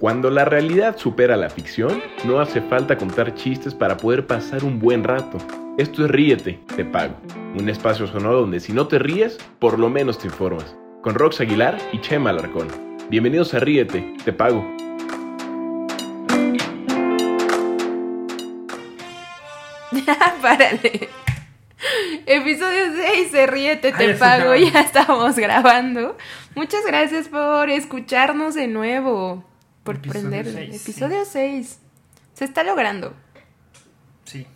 Cuando la realidad supera la ficción, no hace falta contar chistes para poder pasar un buen rato. Esto es Ríete, te pago. Un espacio sonoro donde si no te ríes, por lo menos te informas. Con Rox Aguilar y Chema Alarcón. Bienvenidos a Ríete, te pago. Párale. Episodio 6 se ríete, te pago. Ya estamos grabando. Muchas gracias por escucharnos de nuevo. Por Episodio prender. seis, Episodio 6. Se está logrando. Sí.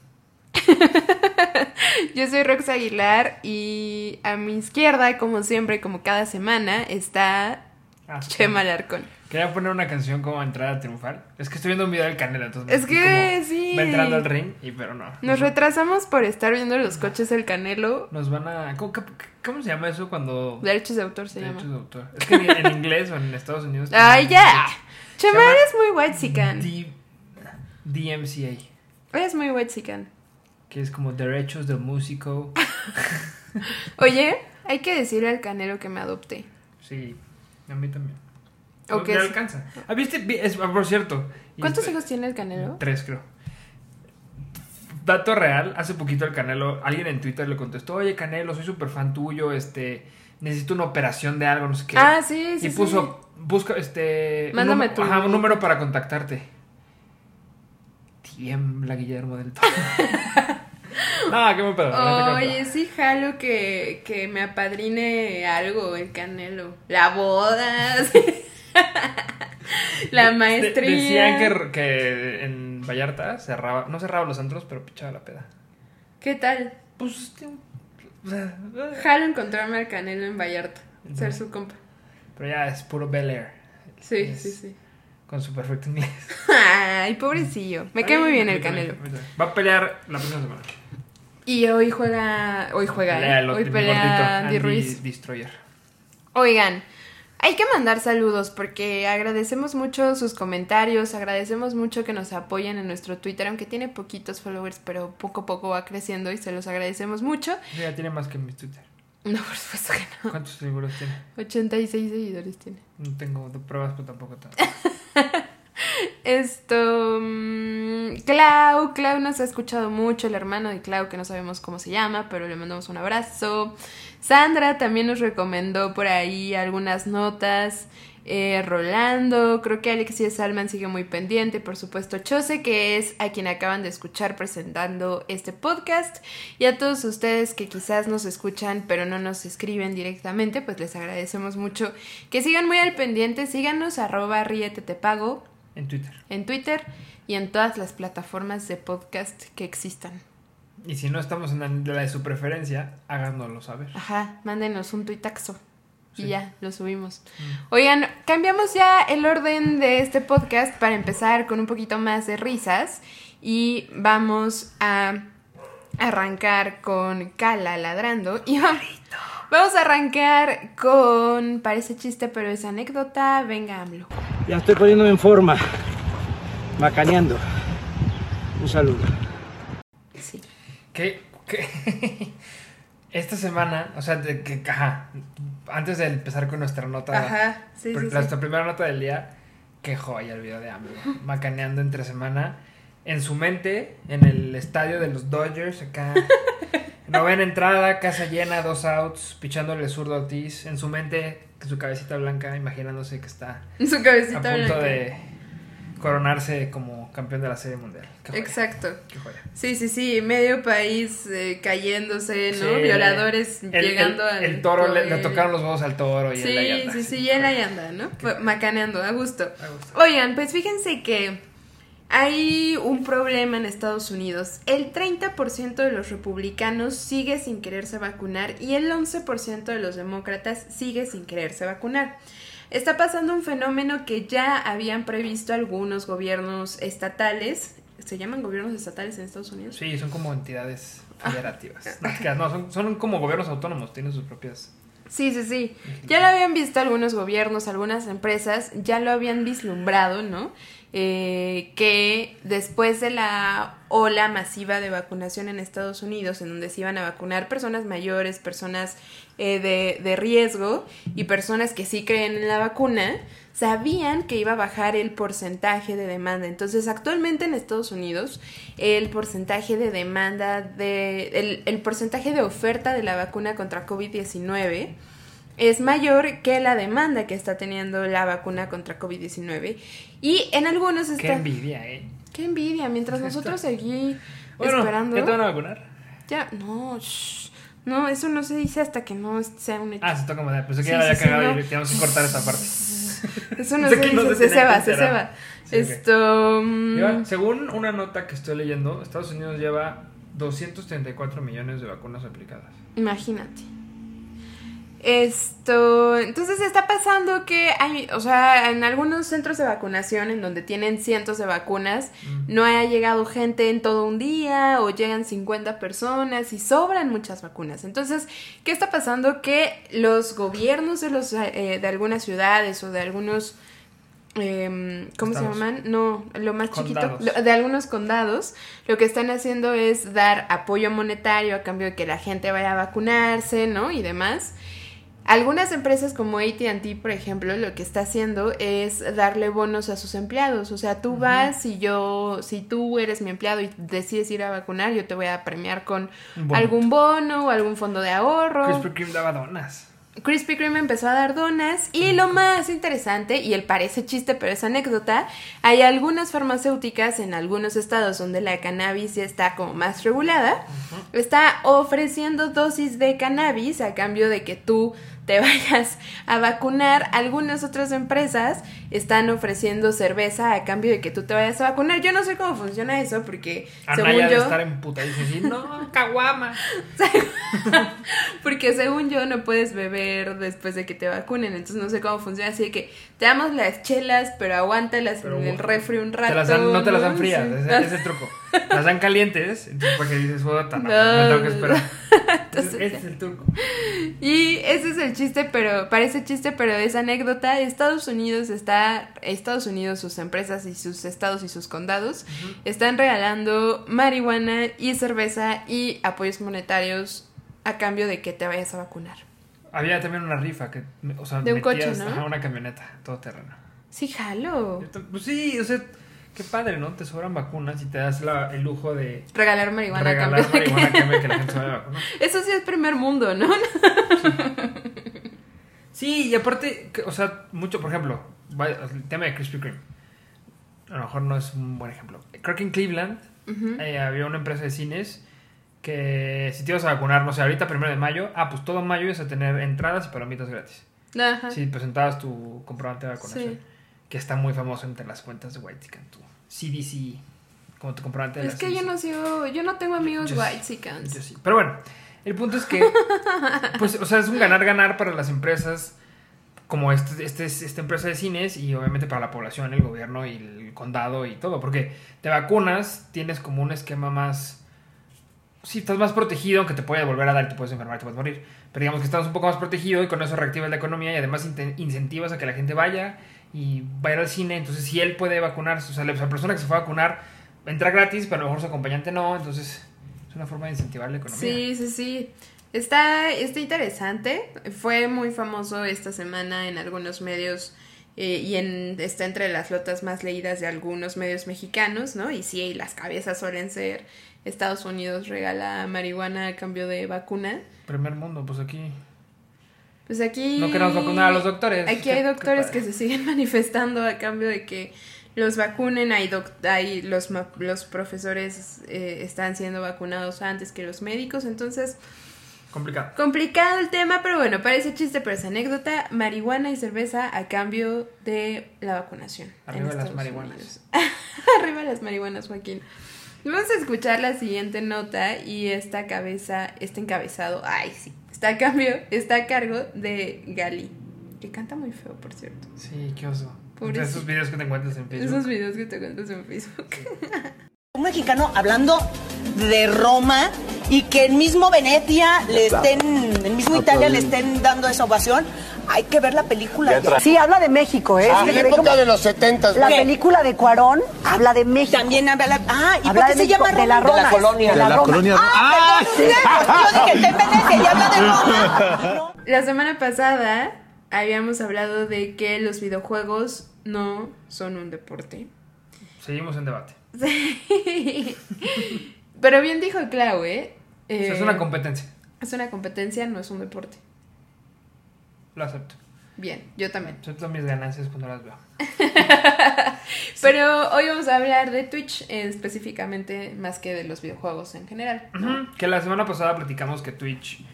Yo soy Rox Aguilar y a mi izquierda, como siempre, como cada semana, está Ah. Chema Larcón. Quería poner una canción como entrada triunfal. Es que estoy viendo un video del Canelo, entonces. Es me- que sí. Va entrando al ring, y pero no. Nos retrasamos por estar viendo los coches del Canelo. Nos van a. ¿Cómo, se llama eso cuando. Derechos de autor se Derechos llama. de autor. Es que en, en inglés o en Estados Unidos. ¡Ay, ya! Chema, llama eres muy white sican. D- DMCA. Eres muy white sican. Que es como Derechos del Músico. Oye, hay que decirle al Canelo que me adopte. Sí, a mí también. O que me alcanza. ¿Ah, viste? Vi- es- ah, por cierto. ¿Cuántos hijos tiene el Canelo? Tres, creo. Dato real, hace poquito el Canelo, alguien en Twitter le contestó, oye Canelo, soy súper fan tuyo, este, necesito una operación de algo, no sé qué. Ah, sí, sí. y sí. puso, busca, este... un Mándame num- tu- Ajá, un número para contactarte. Tiembla Guillermo del Toro. no, qué me pedo. Oye, sí, jalo que, que me apadrine algo el Canelo. La boda. sí. La pedo. De- maestría. decían que, que en Vallarta cerraba, no cerraba los antros, pero pichaba la peda. ¿Qué tal? Pues, este, Jalo encontrarme al Canelo en Vallarta. Ser su compa. pero ya es puro Bel Air. Sí, Es- sí, sí. Con su perfecto inglés. Ay, pobrecillo. Me cae muy bien el Canelo. Va a pelear la próxima semana. Y hoy juega. Hoy juega. ¿eh? Pelea Hoy pelea Andy Ruiz. Destroyer. Oigan, hay que mandar saludos porque agradecemos mucho sus comentarios, agradecemos mucho que nos apoyen en nuestro Twitter, aunque tiene poquitos followers, pero poco a poco va creciendo y se los agradecemos mucho. Ya tiene más que mi Twitter. No, por supuesto que no. ¿Cuántos seguros tiene? 86 seguidores tiene. No tengo pruebas, pero tampoco tanto. Esto, mm, Clau, Clau nos ha escuchado mucho, el hermano de Clau, que no sabemos cómo se llama, pero le mandamos un abrazo. Sandra también nos recomendó por ahí algunas notas. Eh, Rolando, creo que Alexia Salman sigue muy pendiente, por supuesto Chose, que es a quien acaban de escuchar presentando este podcast, y a todos ustedes que quizás nos escuchan pero no nos escriben directamente, pues les agradecemos mucho que sigan muy al pendiente, síganos arroba ríete te pago, En Twitter. en Twitter y en todas las plataformas de podcast que existan. Y si no estamos en la, de su preferencia, háganoslo saber. Ajá, mándenos un tuitaxo y ya, lo subimos. Mm. Oigan, cambiamos ya el orden de este podcast para empezar con un poquito más de risas y vamos a arrancar con Cala ladrando y vamos, vamos a arrancar con, parece chiste pero es anécdota, venga AMLO. Ya estoy poniéndome en forma. Macaneando. Un saludo. Sí. Que esta semana, o sea, de que, ajá, antes de empezar con nuestra nota, Ajá, sí, pr- sí, sí. nuestra primera nota del día, qué joya el video de AMLO, macaneando entre semana, en su mente, en el estadio de los Dodgers, acá, novena entrada, casa llena, dos outs, pichándole zurdo a Ortiz, en su mente, su cabecita blanca, imaginándose que está Su a punto blanca. de coronarse como campeón de la Serie Mundial. Qué joya, Exacto. qué joya. Sí, sí, sí, medio país eh, cayéndose, ¿no? Sí, Violadores El, llegando el, al el toro le, tocaron los huevos al toro y él ahí Sí, anda, sí, así, sí, y él ahí anda, ¿no? Macaneando, a gusto. A gusto. Oigan, pues fíjense que hay un problema en Estados Unidos. El 30% de los republicanos sigue sin quererse vacunar y el 11% de los demócratas sigue sin quererse vacunar. Está pasando un fenómeno que ya habían previsto algunos gobiernos estatales. ¿Se llaman gobiernos estatales en Estados Unidos? Sí, son como entidades Ah. federativas. No, son como gobiernos autónomos, tienen sus propias. Sí, sí, sí. Ya lo habían visto algunos gobiernos, algunas empresas, ya lo habían vislumbrado, ¿no? eh, que después de la ola masiva de vacunación en Estados Unidos, en donde se iban a vacunar personas mayores, personas eh, de, de riesgo y personas que sí creen en la vacuna, sabían que iba a bajar el porcentaje de demanda. Entonces, actualmente en Estados Unidos, el porcentaje de demanda, de, el, el porcentaje de oferta de la vacuna contra COVID-19 es mayor que la demanda que está teniendo la vacuna contra COVID-19. Y en algunos está... Qué envidia, ¿eh? Qué envidia, mientras Pues nosotros seguí Bueno, esperando... ¿ya te van a vacunar? Ya, no, shh. no, eso no se dice hasta que no sea un hecho. Ah, se toca madera. Pensé que Sí, ya la había sí, sí, cagado no. y tenemos que cortar esta parte. Eso no Sé se no se se, tenía se va, se va. Sí. Esto... mm, Lleva- según una nota que estoy leyendo, Estados Unidos lleva 234 millones de vacunas aplicadas. Imagínate. Esto, entonces está pasando que hay, o sea, en algunos centros de vacunación en donde tienen cientos de vacunas, Mm. no ha llegado gente en todo un día o llegan 50 personas y sobran muchas vacunas. Entonces, ¿qué está pasando? Que los gobiernos de, los, eh, de algunas ciudades o de algunos... em, ¿Cómo Estados. se llaman? No, lo más Condados. chiquito. lo- de algunos condados, lo que están haciendo es dar apoyo monetario a cambio de que la gente vaya a vacunarse, ¿no? Y demás. Algunas empresas como ATT, por ejemplo, lo que está haciendo es darle bonos a sus empleados. O sea, tú vas y yo, si tú eres mi empleado y decides ir a vacunar, yo te voy a premiar con algún bono o algún fondo de ahorro. Krispy Kreme daba donas. Krispy Kreme empezó a dar donas y lo más interesante, y el parece chiste pero es anécdota, hay algunas farmacéuticas en algunos estados donde la cannabis ya está como más regulada, está ofreciendo dosis de cannabis a cambio de que tú te vayas a vacunar. Algunas otras empresas están ofreciendo cerveza a cambio de que tú te vayas a vacunar. Yo no sé cómo funciona eso porque según Anaya de yo... estar en puta y decir, no, caguama. Porque según yo no puedes beber después de que te vacunen, entonces no sé cómo funciona, así de que te damos las chelas, pero aguántalas Pero en el refri un rato. Te las dan- no te las dan frías, Sí. ese, ese es el truco. Las dan calientes, entonces porque dices, puta, no, No, tengo que esperar. Entonces, ese es el truco. Y ese es el chiste, pero parece chiste, pero es anécdota. Estados Unidos está, Estados Unidos, sus empresas y sus estados y sus condados están regalando marihuana y cerveza y apoyos monetarios a cambio de que te vayas a vacunar. Había también una rifa que, o sea, De un coche, ¿no? ajá, una camioneta, todo terreno. Sí, jalo. Pues sí, o sea, qué padre, ¿no? Te sobran vacunas y te das la- el lujo de Regalar marihuana regalar marihuana a cambio de que la gente se vaya a vacunar. Eso sí es primer mundo, ¿no? Sí, y aparte, o sea, mucho, por ejemplo, el tema de Krispy Kreme. A lo mejor no es un buen ejemplo. Creo que en Cleveland eh, había una empresa de cines que si te ibas a vacunar, no sé, ahorita primero de mayo, ah, pues todo mayo ibas a tener entradas y palomitas gratis. Ajá. Si presentabas tu comprobante de vacunación. Sí. Que está muy famoso entre las cuentas de White tu CDC, como tu comprobante de Es la que yo no sigo, yo no tengo amigos Yo sí, white chicans. Yo sí. Pero bueno, el punto es que, pues, o sea, es un ganar-ganar para las empresas como este, este, esta empresa de cines y obviamente para la población, el gobierno y el condado y todo. Porque te vacunas, tienes como un esquema más... Sí, estás más protegido, aunque te puede volver a dar, te puedes enfermar, te puedes morir. Pero digamos que estás un poco más protegido y con eso reactivas la economía y además inte- incentivas a que la gente vaya y vaya al cine. Entonces, si él puede vacunarse, o sea, la persona que se fue a vacunar entra gratis, pero a lo mejor su acompañante no. Entonces, es una forma de incentivar la economía. Sí, sí, sí. Está, está interesante. Fue muy famoso esta semana en algunos medios eh, y en, está entre las lotas más leídas de algunos medios mexicanos, ¿no? Y sí, las cabezas suelen ser Estados Unidos regala marihuana a cambio de vacuna. Primer mundo, pues aquí. Pues aquí... No queremos vacunar a los doctores. Aquí hay doctores que se siguen manifestando a cambio de que los vacunen. Hay, doc- hay los, los profesores eh, están siendo vacunados antes que los médicos. Entonces, Complicado. complicado el tema, pero bueno, parece chiste, pero es anécdota. Marihuana y cerveza a cambio de la vacunación. Arriba las marihuanas. Arriba las marihuanas, Joaquín. Vamos a escuchar la siguiente nota y esta cabeza, este encabezado, ay sí, está a cambio, está a cargo de Gali, que canta muy feo, por cierto. Sí, qué oso. Pobrecito. esos videos que te encuentras en Facebook. Esos videos que te cuentas en Facebook. Un mexicano hablando de Roma y que el mismo Venecia le estén, el mismo Italia le estén dando esa ovación. Hay que ver la película. Sí, habla de México, ¿eh? Ah, Sí, en la época como- de los 70. La película de Cuarón habla de México. También habla la... Ah, ¿y habla por qué de se México, llama de la Roma? Roma. colonia. De la, De la Roma. colonia. Ah, perdón, yo dije, está en Venecia y habla de Roma. No. La semana pasada habíamos hablado de que los videojuegos no son un deporte. Seguimos en debate. Pero bien dijo Clau, ¿eh? O sea, es Eh, una competencia. es una competencia, no es un deporte. Lo acepto. Bien, yo también. Acepto mis ganancias cuando las veo. Pero hoy vamos a hablar de Twitch eh, específicamente, más que de los videojuegos en general. Que la semana pasada platicamos que Twitch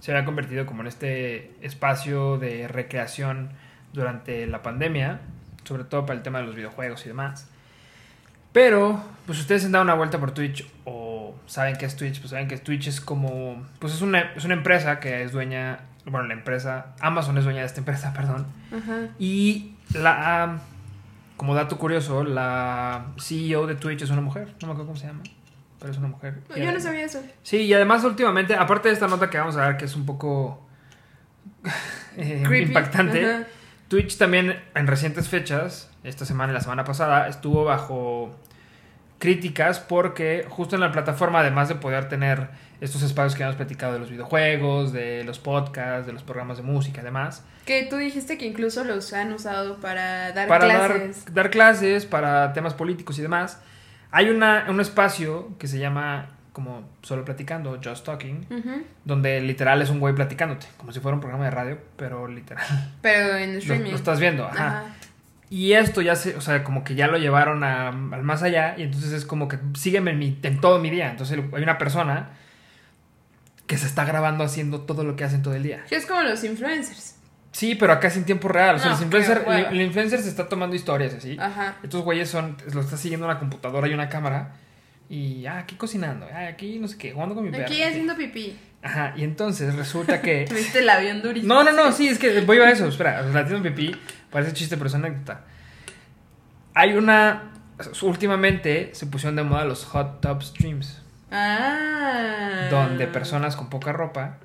se había convertido como en este espacio de recreación durante la pandemia, sobre todo para el tema de los videojuegos y demás. Pero, pues ustedes han dado una vuelta por Twitch o saben qué es Twitch, pues saben que Twitch es como, pues es una, es una empresa que es dueña, bueno, la empresa, Amazon es dueña de esta empresa, perdón. Ajá. Y la, como dato curioso, la CEO de Twitch es una mujer, no me acuerdo cómo se llama, pero es una mujer. Yo no sabía eso. Sí, y además últimamente, aparte de esta nota que vamos a dar, que es un poco eh, impactante, Ajá. Twitch también en recientes fechas, esta semana y la semana pasada, estuvo bajo críticas porque justo en la plataforma, además de poder tener estos espacios que hemos platicado de los videojuegos, de los podcasts, de los programas de música y demás, Que tú dijiste que incluso los han usado para dar para clases. Dar, dar clases, para temas políticos y demás, hay una, un espacio que se llama como solo platicando, just talking, donde literal es un güey platicándote, como si fuera un programa de radio, pero literal. Pero en Lo, streaming. lo estás viendo, ajá. Ajá. Y esto ya se, o sea, como que ya lo llevaron a- al más allá y entonces es como que sígueme en, mi- en todo mi día. Entonces hay una persona que se está grabando haciendo todo lo que hacen todo el día. Que es como los influencers. Sí, pero acá es en tiempo real. O sea, No, los influencer- el, el influencer se está tomando historias así. Ajá. Estos güeyes son, lo está siguiendo una computadora y una cámara. Y, ah, aquí cocinando, ah, aquí no sé qué, jugando con mi perro. Aquí haciendo pipí. Ajá, y entonces resulta que... Tuviste el avión durísimo. No, no, no, sí, es que voy a eso, espera, o sea, haciendo pipí, parece chiste, pero es anécdota. Hay una, últimamente se pusieron de moda los hot tub streams, Ah. donde personas con poca ropa,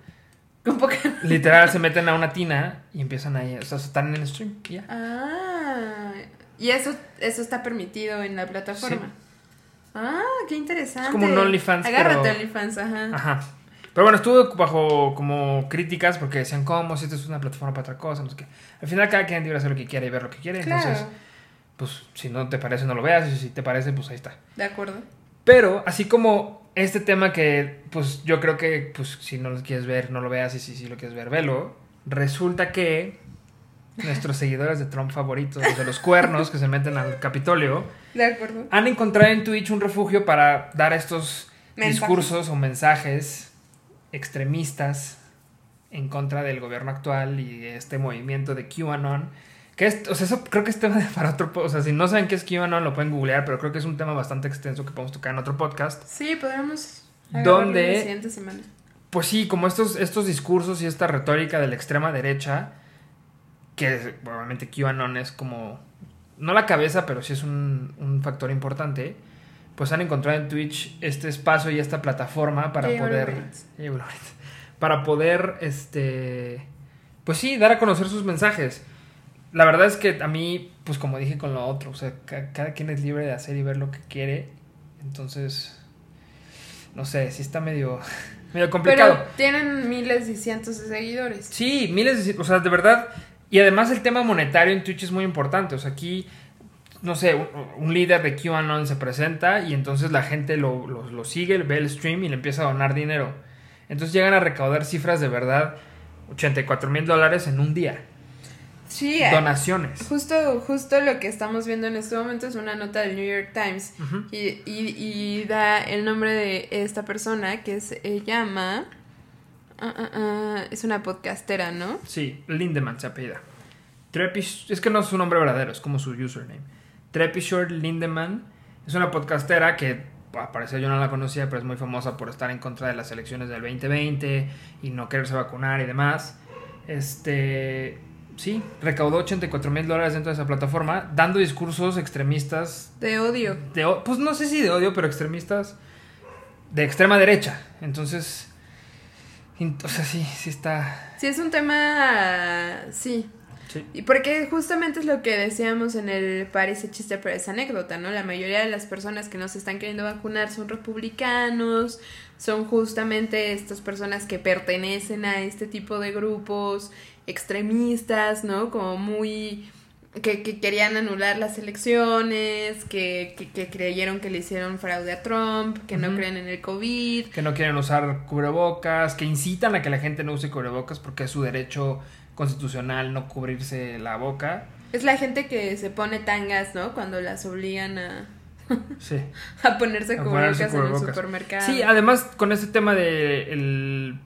Con poca. literal, se meten a una tina y empiezan ahí, o sea, están en el stream, y ya. Ah. Y eso, eso está permitido en la plataforma. Ah, qué interesante. Es como un OnlyFans, Agárrate pero- OnlyFans, ajá. Ajá. Pero bueno, estuvo bajo como críticas porque decían, ¿cómo? Si esto es una plataforma para otra cosa, no sé qué. Al final cada quien debe hacer lo que quiere y ver lo que quiere, Claro, entonces, pues, si no te parece, no lo veas, y si te parece, pues ahí está. de acuerdo. Pero, así como este tema que, pues yo creo que, pues si no lo quieres ver, no lo veas y si, si lo quieres ver, velo. Resulta que nuestros seguidores de Trump favoritos, los de los cuernos que se meten al Capitolio, De acuerdo. han encontrado en Twitch un refugio para dar estos Mensajes. discursos o mensajes extremistas en contra del gobierno actual y de este movimiento de QAnon. Que es, o sea, eso creo que es tema de- para otro po- O sea, si no saben qué es QAnon, lo pueden googlear, pero creo que es un tema bastante extenso que podemos tocar en otro podcast. Sí, podríamos. semana. Pues sí, como estos, estos discursos y esta retórica de la extrema derecha, que obviamente QAnon es como, no la cabeza, pero sí es un, un factor importante, pues han encontrado en Twitch este espacio y esta plataforma para poder... Para poder, este, pues sí, dar a conocer sus mensajes. La verdad es que a mí, pues como dije con lo otro, o sea, ca- cada quien es libre de hacer y ver lo que quiere, entonces, no sé, sí está medio, medio complicado. Pero tienen miles y cientos de seguidores. Sí, miles de... O sea, de verdad... Y además el tema monetario en Twitch es muy importante. O sea, aquí, no sé, un, un líder de QAnon se presenta y entonces la gente lo, lo- lo sigue, ve el stream y le empieza a donar dinero. Entonces llegan a recaudar cifras de verdad, 84 mil dólares en un día. Sí, Donaciones. Justo, justo lo que estamos viendo en este momento es una nota del New York Times y, y- y da el nombre de esta persona que se llama... ah, ah, ah, es una podcastera, ¿no? Sí, Lindemann se apellida. Trepish, es que no es su nombre verdadero, es como su username. Trepishore Lindemann es una podcastera que, al parecer yo no la conocía, pero es muy famosa por estar en contra de las elecciones del 2020 y no quererse vacunar y demás. Este, sí, recaudó 84 mil dólares dentro de esa plataforma, dando discursos extremistas De odio. de, pues no sé si de odio, pero extremistas de extrema derecha. Entonces, o sea, sí, sí está... Sí, es un tema. Sí. Sí. Y porque justamente es lo que decíamos en el parece chiste, pero es anécdota, ¿no? La mayoría de las personas que no se están queriendo vacunar son republicanos, son justamente estas personas que pertenecen a este tipo de grupos extremistas, ¿no? Como muy... Que, que querían anular las elecciones, que, que, que creyeron que le hicieron fraude a Trump, que no creen en el COVID. que no quieren usar cubrebocas, que incitan a que la gente no use cubrebocas porque es su derecho constitucional no cubrirse la boca. Es la gente que se pone tangas, ¿no? Cuando las obligan a, Sí. a ponerse A cubrebocas en el supermercado. Sí, además con este tema de el,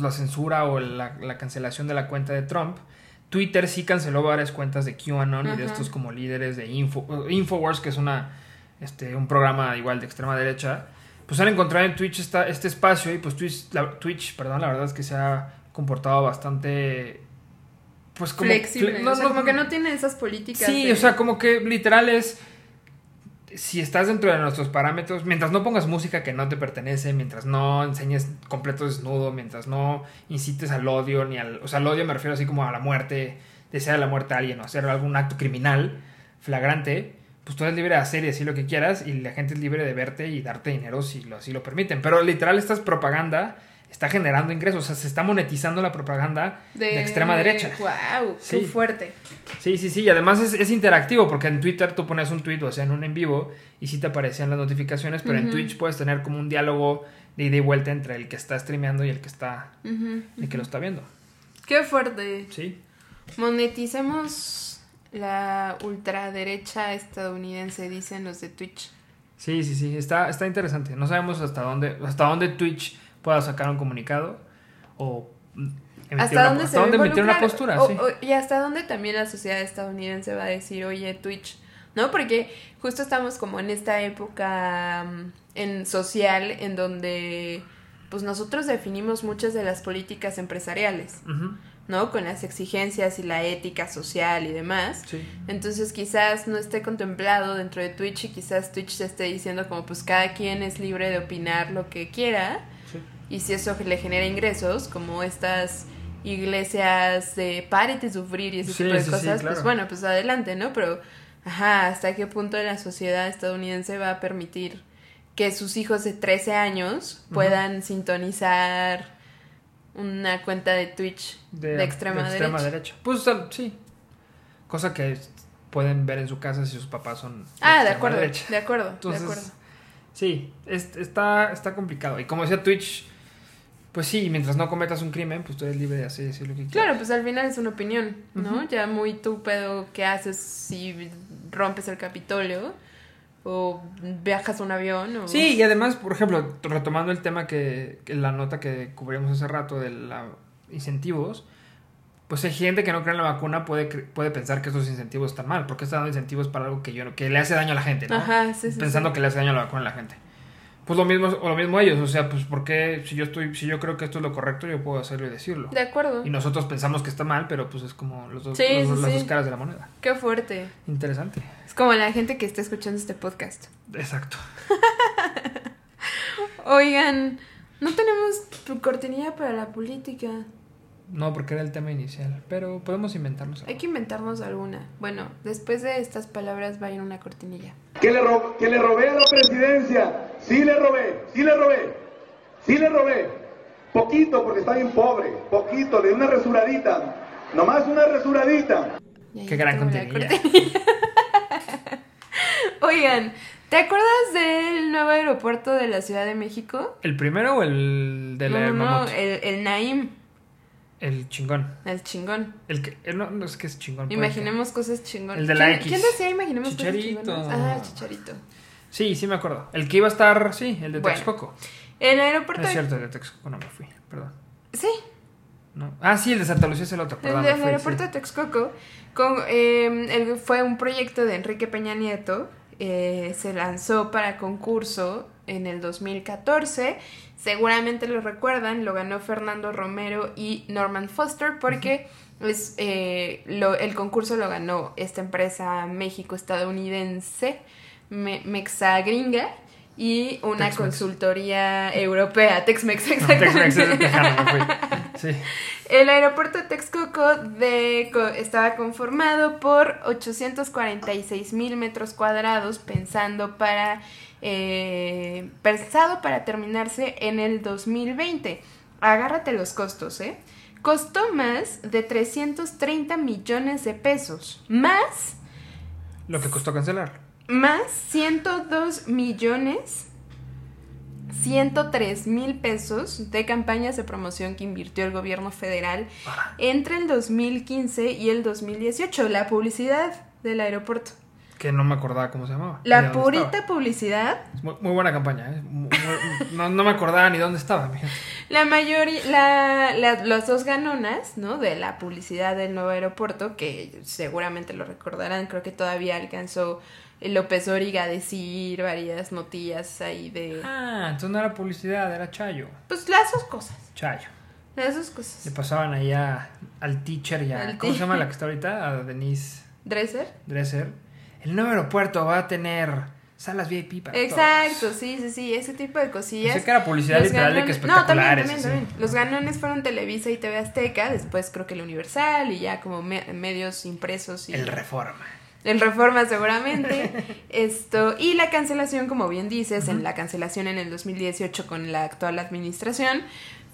pues, la censura o la, la cancelación de la cuenta de Trump, Twitter sí canceló varias cuentas de QAnon y de estos como líderes de Info, Infowars, que es una este, un programa igual de extrema derecha. Pues han encontrado en Twitch esta, este espacio y pues Twitch, la, Twitch, perdón, la verdad es que se ha comportado bastante... Pues como... Flexible. fle- no, o sea, no, como que no tiene esas políticas. Sí, de- o sea, como que literal es. Si estás dentro de nuestros parámetros, mientras no pongas música que no te pertenece, mientras no enseñes completo desnudo, mientras no incites al odio, ni al. O sea, al odio me refiero así como a la muerte, desear la muerte a alguien o hacer algún acto criminal flagrante, pues tú eres libre de hacer y decir lo que quieras y la gente es libre de verte y darte dinero si lo, así lo permiten. Pero literal, esta propaganda está generando ingresos, o sea, se está monetizando la propaganda de, extrema derecha. ¡Wow! ¡Qué Sí. fuerte! Sí, sí, sí, y además es, es interactivo porque en Twitter tú pones un tweet o sea en un en vivo y sí te aparecían las notificaciones, pero en. Twitch puedes tener como un diálogo de ida y vuelta entre el que está streameando y el que está Ujú. el que lo está viendo. ¡Qué fuerte! Sí. Moneticemos la ultraderecha estadounidense, dicen los de Twitch. Sí, sí, sí, está, está interesante. No sabemos hasta dónde, hasta dónde Twitch pueda sacar un comunicado o ¿Hasta dónde se dónde emitir una postura, O- sí. o- y hasta dónde también la sociedad estadounidense va a decir, oye, Twitch, ¿no? Porque justo estamos como en esta época mm, en social en donde pues nosotros definimos muchas de las políticas empresariales, ¿no? Con las exigencias y la ética social y demás. sí. Entonces quizás no esté contemplado dentro de Twitch y quizás Twitch te esté diciendo como pues cada quien es libre de opinar lo que quiera. Y si eso le genera ingresos como estas iglesias de párete sufrir y ese Sí, tipo de sí, sí, cosas, claro. pues bueno, pues adelante, ¿no? Pero ajá, hasta qué punto la sociedad estadounidense va a permitir que sus hijos de 13 años puedan sintonizar una cuenta de Twitch de, extrema, derecha. Pues sí. Cosa que pueden ver en su casa si sus papás son Ah, de extrema acuerdo, derecha. de acuerdo, Entonces, de acuerdo. sí, es- está, está complicado. Y como decía Twitch, pues sí, mientras no cometas un crimen, pues tú eres libre de hacer decir lo que quieras. Claro, pues al final es una opinión, ¿no? Ya muy tú pedo qué haces si rompes el Capitolio o viajas un avión o... Sí, y además, por ejemplo, retomando el tema que, que la nota que cubrimos hace rato de los incentivos, pues hay gente que no cree en la vacuna puede, puede pensar que esos incentivos están mal, porque está dando incentivos para algo que yo no- que le hace daño a la gente, ¿no? Ajá, sí, sí. Pensando sí. que le hace daño a la vacuna a la gente. Pues lo mismo, o lo mismo ellos, o sea, pues porque si yo estoy, si yo creo que esto es lo correcto, yo puedo hacerlo y decirlo. De acuerdo. Y nosotros pensamos que está mal, pero pues es como los dos, Sí, los- sí, las dos caras de la moneda. Qué fuerte. Interesante. Es como la gente que está escuchando este podcast. Exacto. Oigan, no tenemos tu cortinilla para la política. No, porque era el tema inicial, pero podemos inventarnos algo. Hay que inventarnos alguna. Bueno, después de estas palabras va a ir una cortinilla. que le, ro- que le robé a la presidencia. Sí le robé, sí le robé, sí le robé. Poquito, porque está bien pobre. Poquito, le di una resuradita. Nomás una resuradita. Qué gran cortinilla. Oigan, ¿te acuerdas del nuevo aeropuerto de la Ciudad de México? ¿El primero o el de la no, no, no, el, el Naim, El chingón. el chingón. El que, el- no, no es que es chingón. Imaginemos cosas chingonas. El de la ¿Quién, X. ¿Quién decía imaginemos Chicharito. cosas chingonas? Ah, Chicharito. ser. Sí, sí me acuerdo. El que iba a estar, sí, el de Bueno, Texcoco. El No aeropuerto es cierto, el de Texcoco no me fui, perdón. Sí, No. Ah, sí, el de Santa Lucía es el otro, perdón. el del aeropuerto sí. de Texcoco con, eh, el- fue un proyecto de Enrique Peña Nieto. eh, se lanzó para concurso en el 2014. Seguramente lo recuerdan, lo ganó Fernando Romero y Norman Foster porque es, eh, lo- el concurso lo ganó esta empresa México-estadounidense, Me- Mexa Gringa, y una consultoría europea, Tex-Mex, No, Tex-Mex exactamente. es. Sí. El aeropuerto de Texcoco de, estaba conformado por 846 mil metros cuadrados, pensando para, eh, pensado para terminarse en el 2020. Agárrate los costos, ¿eh? Costó más de 330 millones de pesos, más, Lo que costó cancelarlo. más 102 millones 103 mil pesos de campañas de promoción que invirtió el gobierno federal entre el 2015 y el 2018. La publicidad del aeropuerto. Que no me acordaba cómo se llamaba. La purita estaba. publicidad. Muy, muy buena campaña, ¿eh? Muy- muy- no, no me acordaba ni dónde estaba. La mayoría, la, la- las dos ganonas, ¿no? De la publicidad del nuevo aeropuerto, que seguramente lo recordarán, creo que todavía alcanzó López Origa a decir varias notillas ahí de... Ah, entonces no era publicidad, era Chayo. Pues las dos cosas, Chayo. las dos Le cosas. pasaban ahí a- al teacher y a. Al ¿Cómo se llama la que está ahorita? A Denise ¿Dresser? Dresser. El nuevo aeropuerto va a tener salas VIP para Exacto, todos. sí, sí, sí, ese tipo de cosillas. Pensé que era publicidad Los literal de que ganones- No, también, espectaculares, también. Los ganones fueron Televisa y TV Azteca, después creo que el Universal y ya como me- medios impresos y... El Reforma. El Reforma seguramente. Esto, y la cancelación, como bien dices, en la cancelación en el 2018 con la actual administración,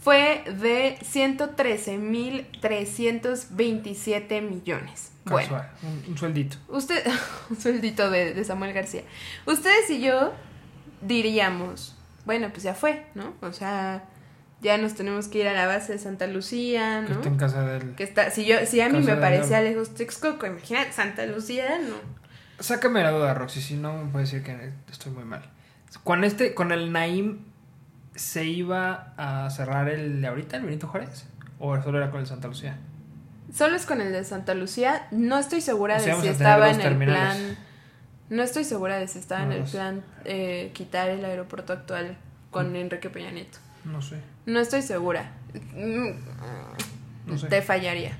fue de 113.327 millones. Bueno, Casual. Un, un sueldito. usted, un sueldito de, de Samuel García. Ustedes y yo diríamos, bueno, pues ya fue, ¿no? O sea, ya nos tenemos que ir a la base de Santa Lucía, Que ¿no? está en casa del. Que está, si yo, si a mí me parecía lejos Texcoco, imagínate Santa Lucía, no. Sácame la duda, Roxy, si no me puede decir que estoy muy mal. Con este, con el Naim, ¿se iba a cerrar el de ahorita, el Benito Juárez? ¿O solo era con el Santa Lucía? Solo es con el de Santa Lucía. No estoy segura O sea, de si estaba en el plan. No estoy segura de si estaba en el plan eh, quitar el aeropuerto actual con Enrique Peña Nieto. No sé. No estoy segura. Mm, No sé. Te fallaría.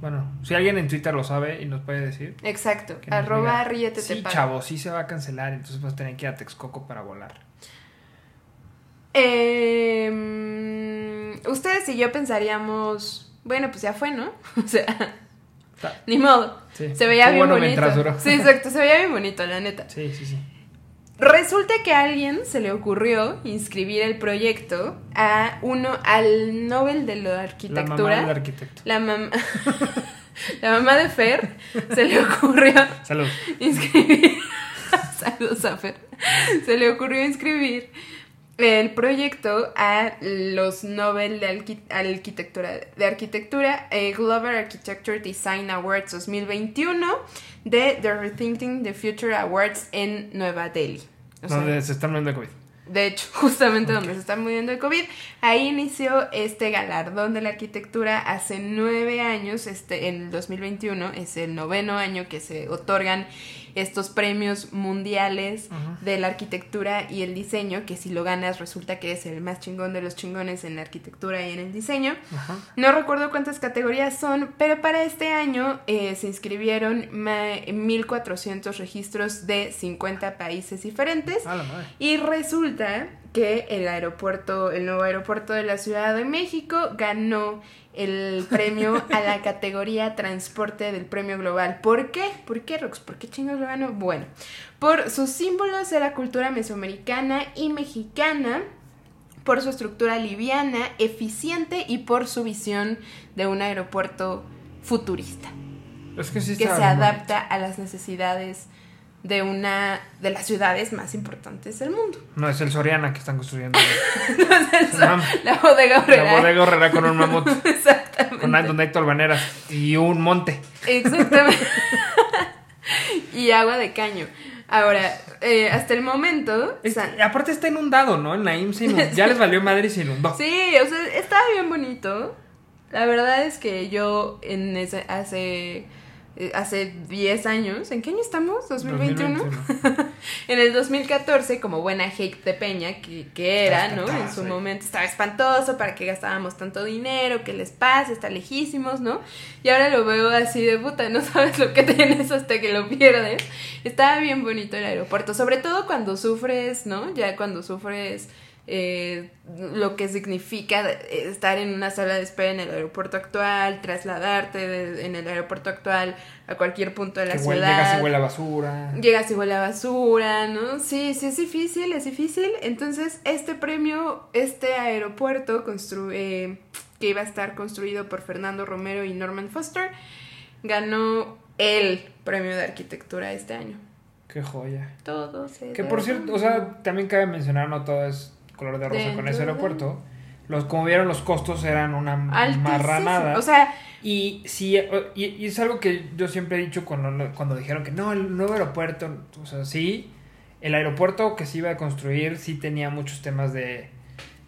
Bueno, si alguien en Twitter lo sabe y nos puede decir. Exacto. Arroba ríete te Sí, chavo, sí se va a cancelar, entonces vas a tener que ir a Texcoco para volar. Eh, ustedes y yo pensaríamos. Bueno, pues ya fue, ¿no? O sea, Ta- ni modo. Sí. Se veía Fue bien bueno bonito. duró. Sí, exacto. Se veía bien bonito, la neta. Sí, sí, sí. Resulta que a alguien se le ocurrió inscribir el proyecto a uno al Nobel de la La arquitectura. mamá del arquitecto. La mam- la mamá de Fer se le ocurrió Salud. inscribir. Saludos a Fer. Se le ocurrió inscribir el proyecto a los Nobel de Arqui- Arquitectura, de Arquitectura eh, Global Architecture Design Awards 2021 de The Rethinking the Future Awards en Nueva Delhi. O sea, Donde se están muriendo de COVID. de hecho, justamente donde se está muriendo el COVID, ahí inició este galardón de la arquitectura hace nueve años, este, en el 2021, es el noveno año que se otorgan estos premios mundiales de la arquitectura y el diseño, que si lo ganas resulta que es el más chingón de los chingones en la arquitectura y en el diseño. No recuerdo cuántas categorías son, pero para este año eh, se inscribieron ma- 1.400 registros de 50 países diferentes. Y resulta que el aeropuerto, el nuevo aeropuerto de la Ciudad de México ganó el premio a la categoría transporte del premio global. ¿Por qué? ¿Por qué, Rox? ¿Por qué chingos lo ganó? Bueno, por sus símbolos de la cultura mesoamericana y mexicana, por su estructura liviana, eficiente y por su visión de un aeropuerto futurista Es que sí que se adapta a las necesidades de una de las ciudades más importantes del mundo. No, es el Soriana que están construyendo. Entonces, Mam. la bodega La horrera. bodega horrera con un mamut. Exactamente. Con donde hay tolvaneras. Y un monte. Exactamente. y agua de caño. Ahora, eh, hasta el momento. Es- San- aparte está inundado, ¿no? El Naim se inundó. Ya les valió madre y se inundó. Sí, o sea, estaba bien bonito. La verdad es que yo en ese, hace hace 10 años. ¿En qué año estamos? ¿2021? 2021. en el 2014, como buena hate de Peña que, que era, Está ¿no? En su eh. momento estaba espantoso, para qué gastábamos tanto dinero, qué les pasa, está lejísimos, ¿no? Y ahora lo veo así de puta, no sabes lo que tienes hasta que lo pierdes. Estaba bien bonito el aeropuerto, sobre todo cuando sufres, ¿no? Ya cuando sufres eh, lo que significa estar en una sala de espera en el aeropuerto actual, trasladarte de- en el aeropuerto actual a cualquier punto de la Que ciudad. llegas y huele a basura. Llegas y huele a basura, ¿no? Sí, sí, es difícil, es difícil. Entonces, este premio, este aeropuerto constru- eh, que iba a estar construido por Fernando Romero y Norman Foster, ganó el premio de arquitectura este año. Qué joya. Todo se Que por cierto, o sea, también cabe mencionar, no todo es color de rosa con ese de- aeropuerto. Los, como vieron, los costos eran una marranada. O sea, Y sí, o- y, y es algo que yo siempre he dicho cuando, cuando dijeron que no, el nuevo aeropuerto, o sea, sí, el aeropuerto que se iba a construir sí tenía muchos temas de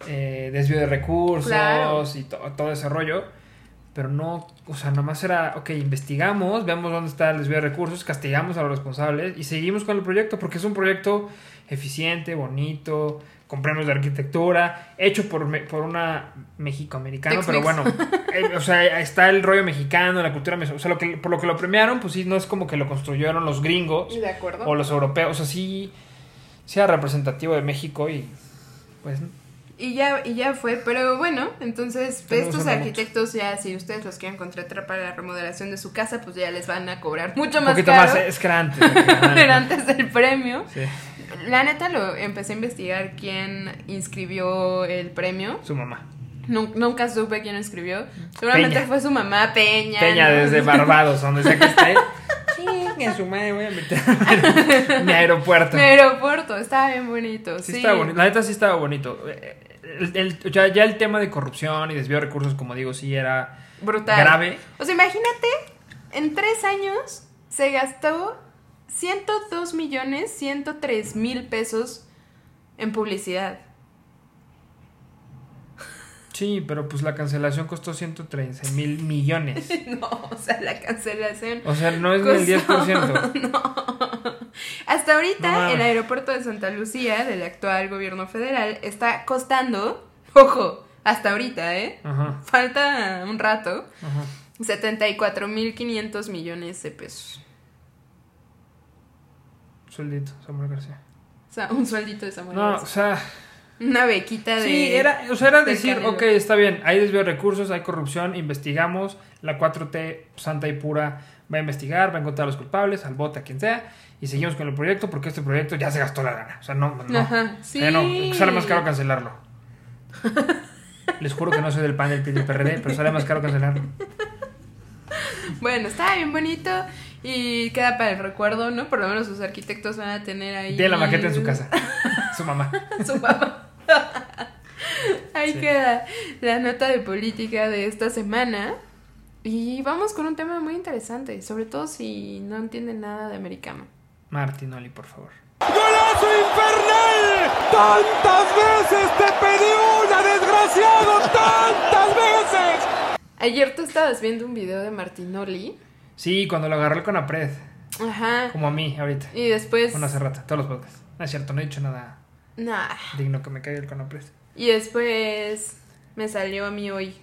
eh, desvío de recursos Claro. y to- todo ese rollo, pero no, o sea, nomás era, ok, investigamos, vemos dónde está el desvío de recursos, castigamos a los responsables y seguimos con el proyecto porque es un proyecto eficiente, bonito, con premios de arquitectura, hecho por, por una México-americana, pero bueno, eh, o sea, está el rollo mexicano, la cultura mexicana, o sea, lo que, por lo que lo premiaron, pues sí, no es como que lo construyeron los gringos de acuerdo. o los europeos, o sea, sí, era representativo de México y pues Y ya, y ya fue, pero bueno, entonces estos arquitectos ya, si ustedes los quieren contratar para la remodelación de su casa, pues ya les van a cobrar mucho un más poquito caro. más, es que era antes del premio. Sí, La neta lo empecé a investigar quién inscribió el premio. su mamá. Nun- nunca supe quién lo inscribió. Seguramente Peña. fue su mamá Peña. Peña ¿no? desde Barbados, donde sea que esté. en su madre voy a meter mi aeropuerto. Mi aeropuerto, estaba bien bonito. Sí, Sí, estaba bonito. La neta sí estaba bonito. Eh, el- el- ya, ya el tema de corrupción y desvío de recursos, como digo, sí era Brutal. grave. O sea, imagínate, en tres años se gastó 102 millones 103 mil pesos en publicidad. Sí, pero pues la cancelación costó 113 mil millones. No, o sea, la cancelación. O sea, no es ni el Costó- 10%. Hasta ahorita, No el aeropuerto de Santa Lucía, del actual gobierno federal, está costando, ojo, hasta ahorita, ¿eh? Ajá, Falta un rato, ajá. 74.500 millones de pesos. Sueldito, Samuel García. O sea, un sueldito de Samuel. No, o García. sea, Una bequita de... sí, era, o sea, era de decir, ok, está bien, hay desvío de recursos, hay corrupción, investigamos, la 4T santa y pura va a investigar, va a encontrar a los culpables, al bote, a quien sea, y seguimos con el proyecto porque este proyecto ya se gastó la lana. O sea, no, no. Ajá, O sea, no, sí. sale más caro cancelarlo. Les juro que no soy del PAN del PRD, pero sale más caro cancelarlo. Bueno, está bien bonito y queda para el recuerdo, ¿no? Por lo menos sus arquitectos van a tener ahí... Tiene la maqueta en su casa. Su mamá. su mamá. Ahí Sí. queda la nota de política de esta semana. Y vamos con un tema muy interesante, sobre todo si no entienden nada de americano. Martinoli, por favor. ¡Golazo infernal! ¡Tantas veces te pedí una, desgraciado! ¡Tantas veces! Ayer tú estabas viendo un video de Martinoli. Sí, cuando lo agarré con Apred, Ajá. como a mí ahorita. Y después... Bueno, hace rato, todos los podcasts. No es cierto, no he dicho nada Nah. digno que me caiga el Conapred. Y después me salió a mí hoy,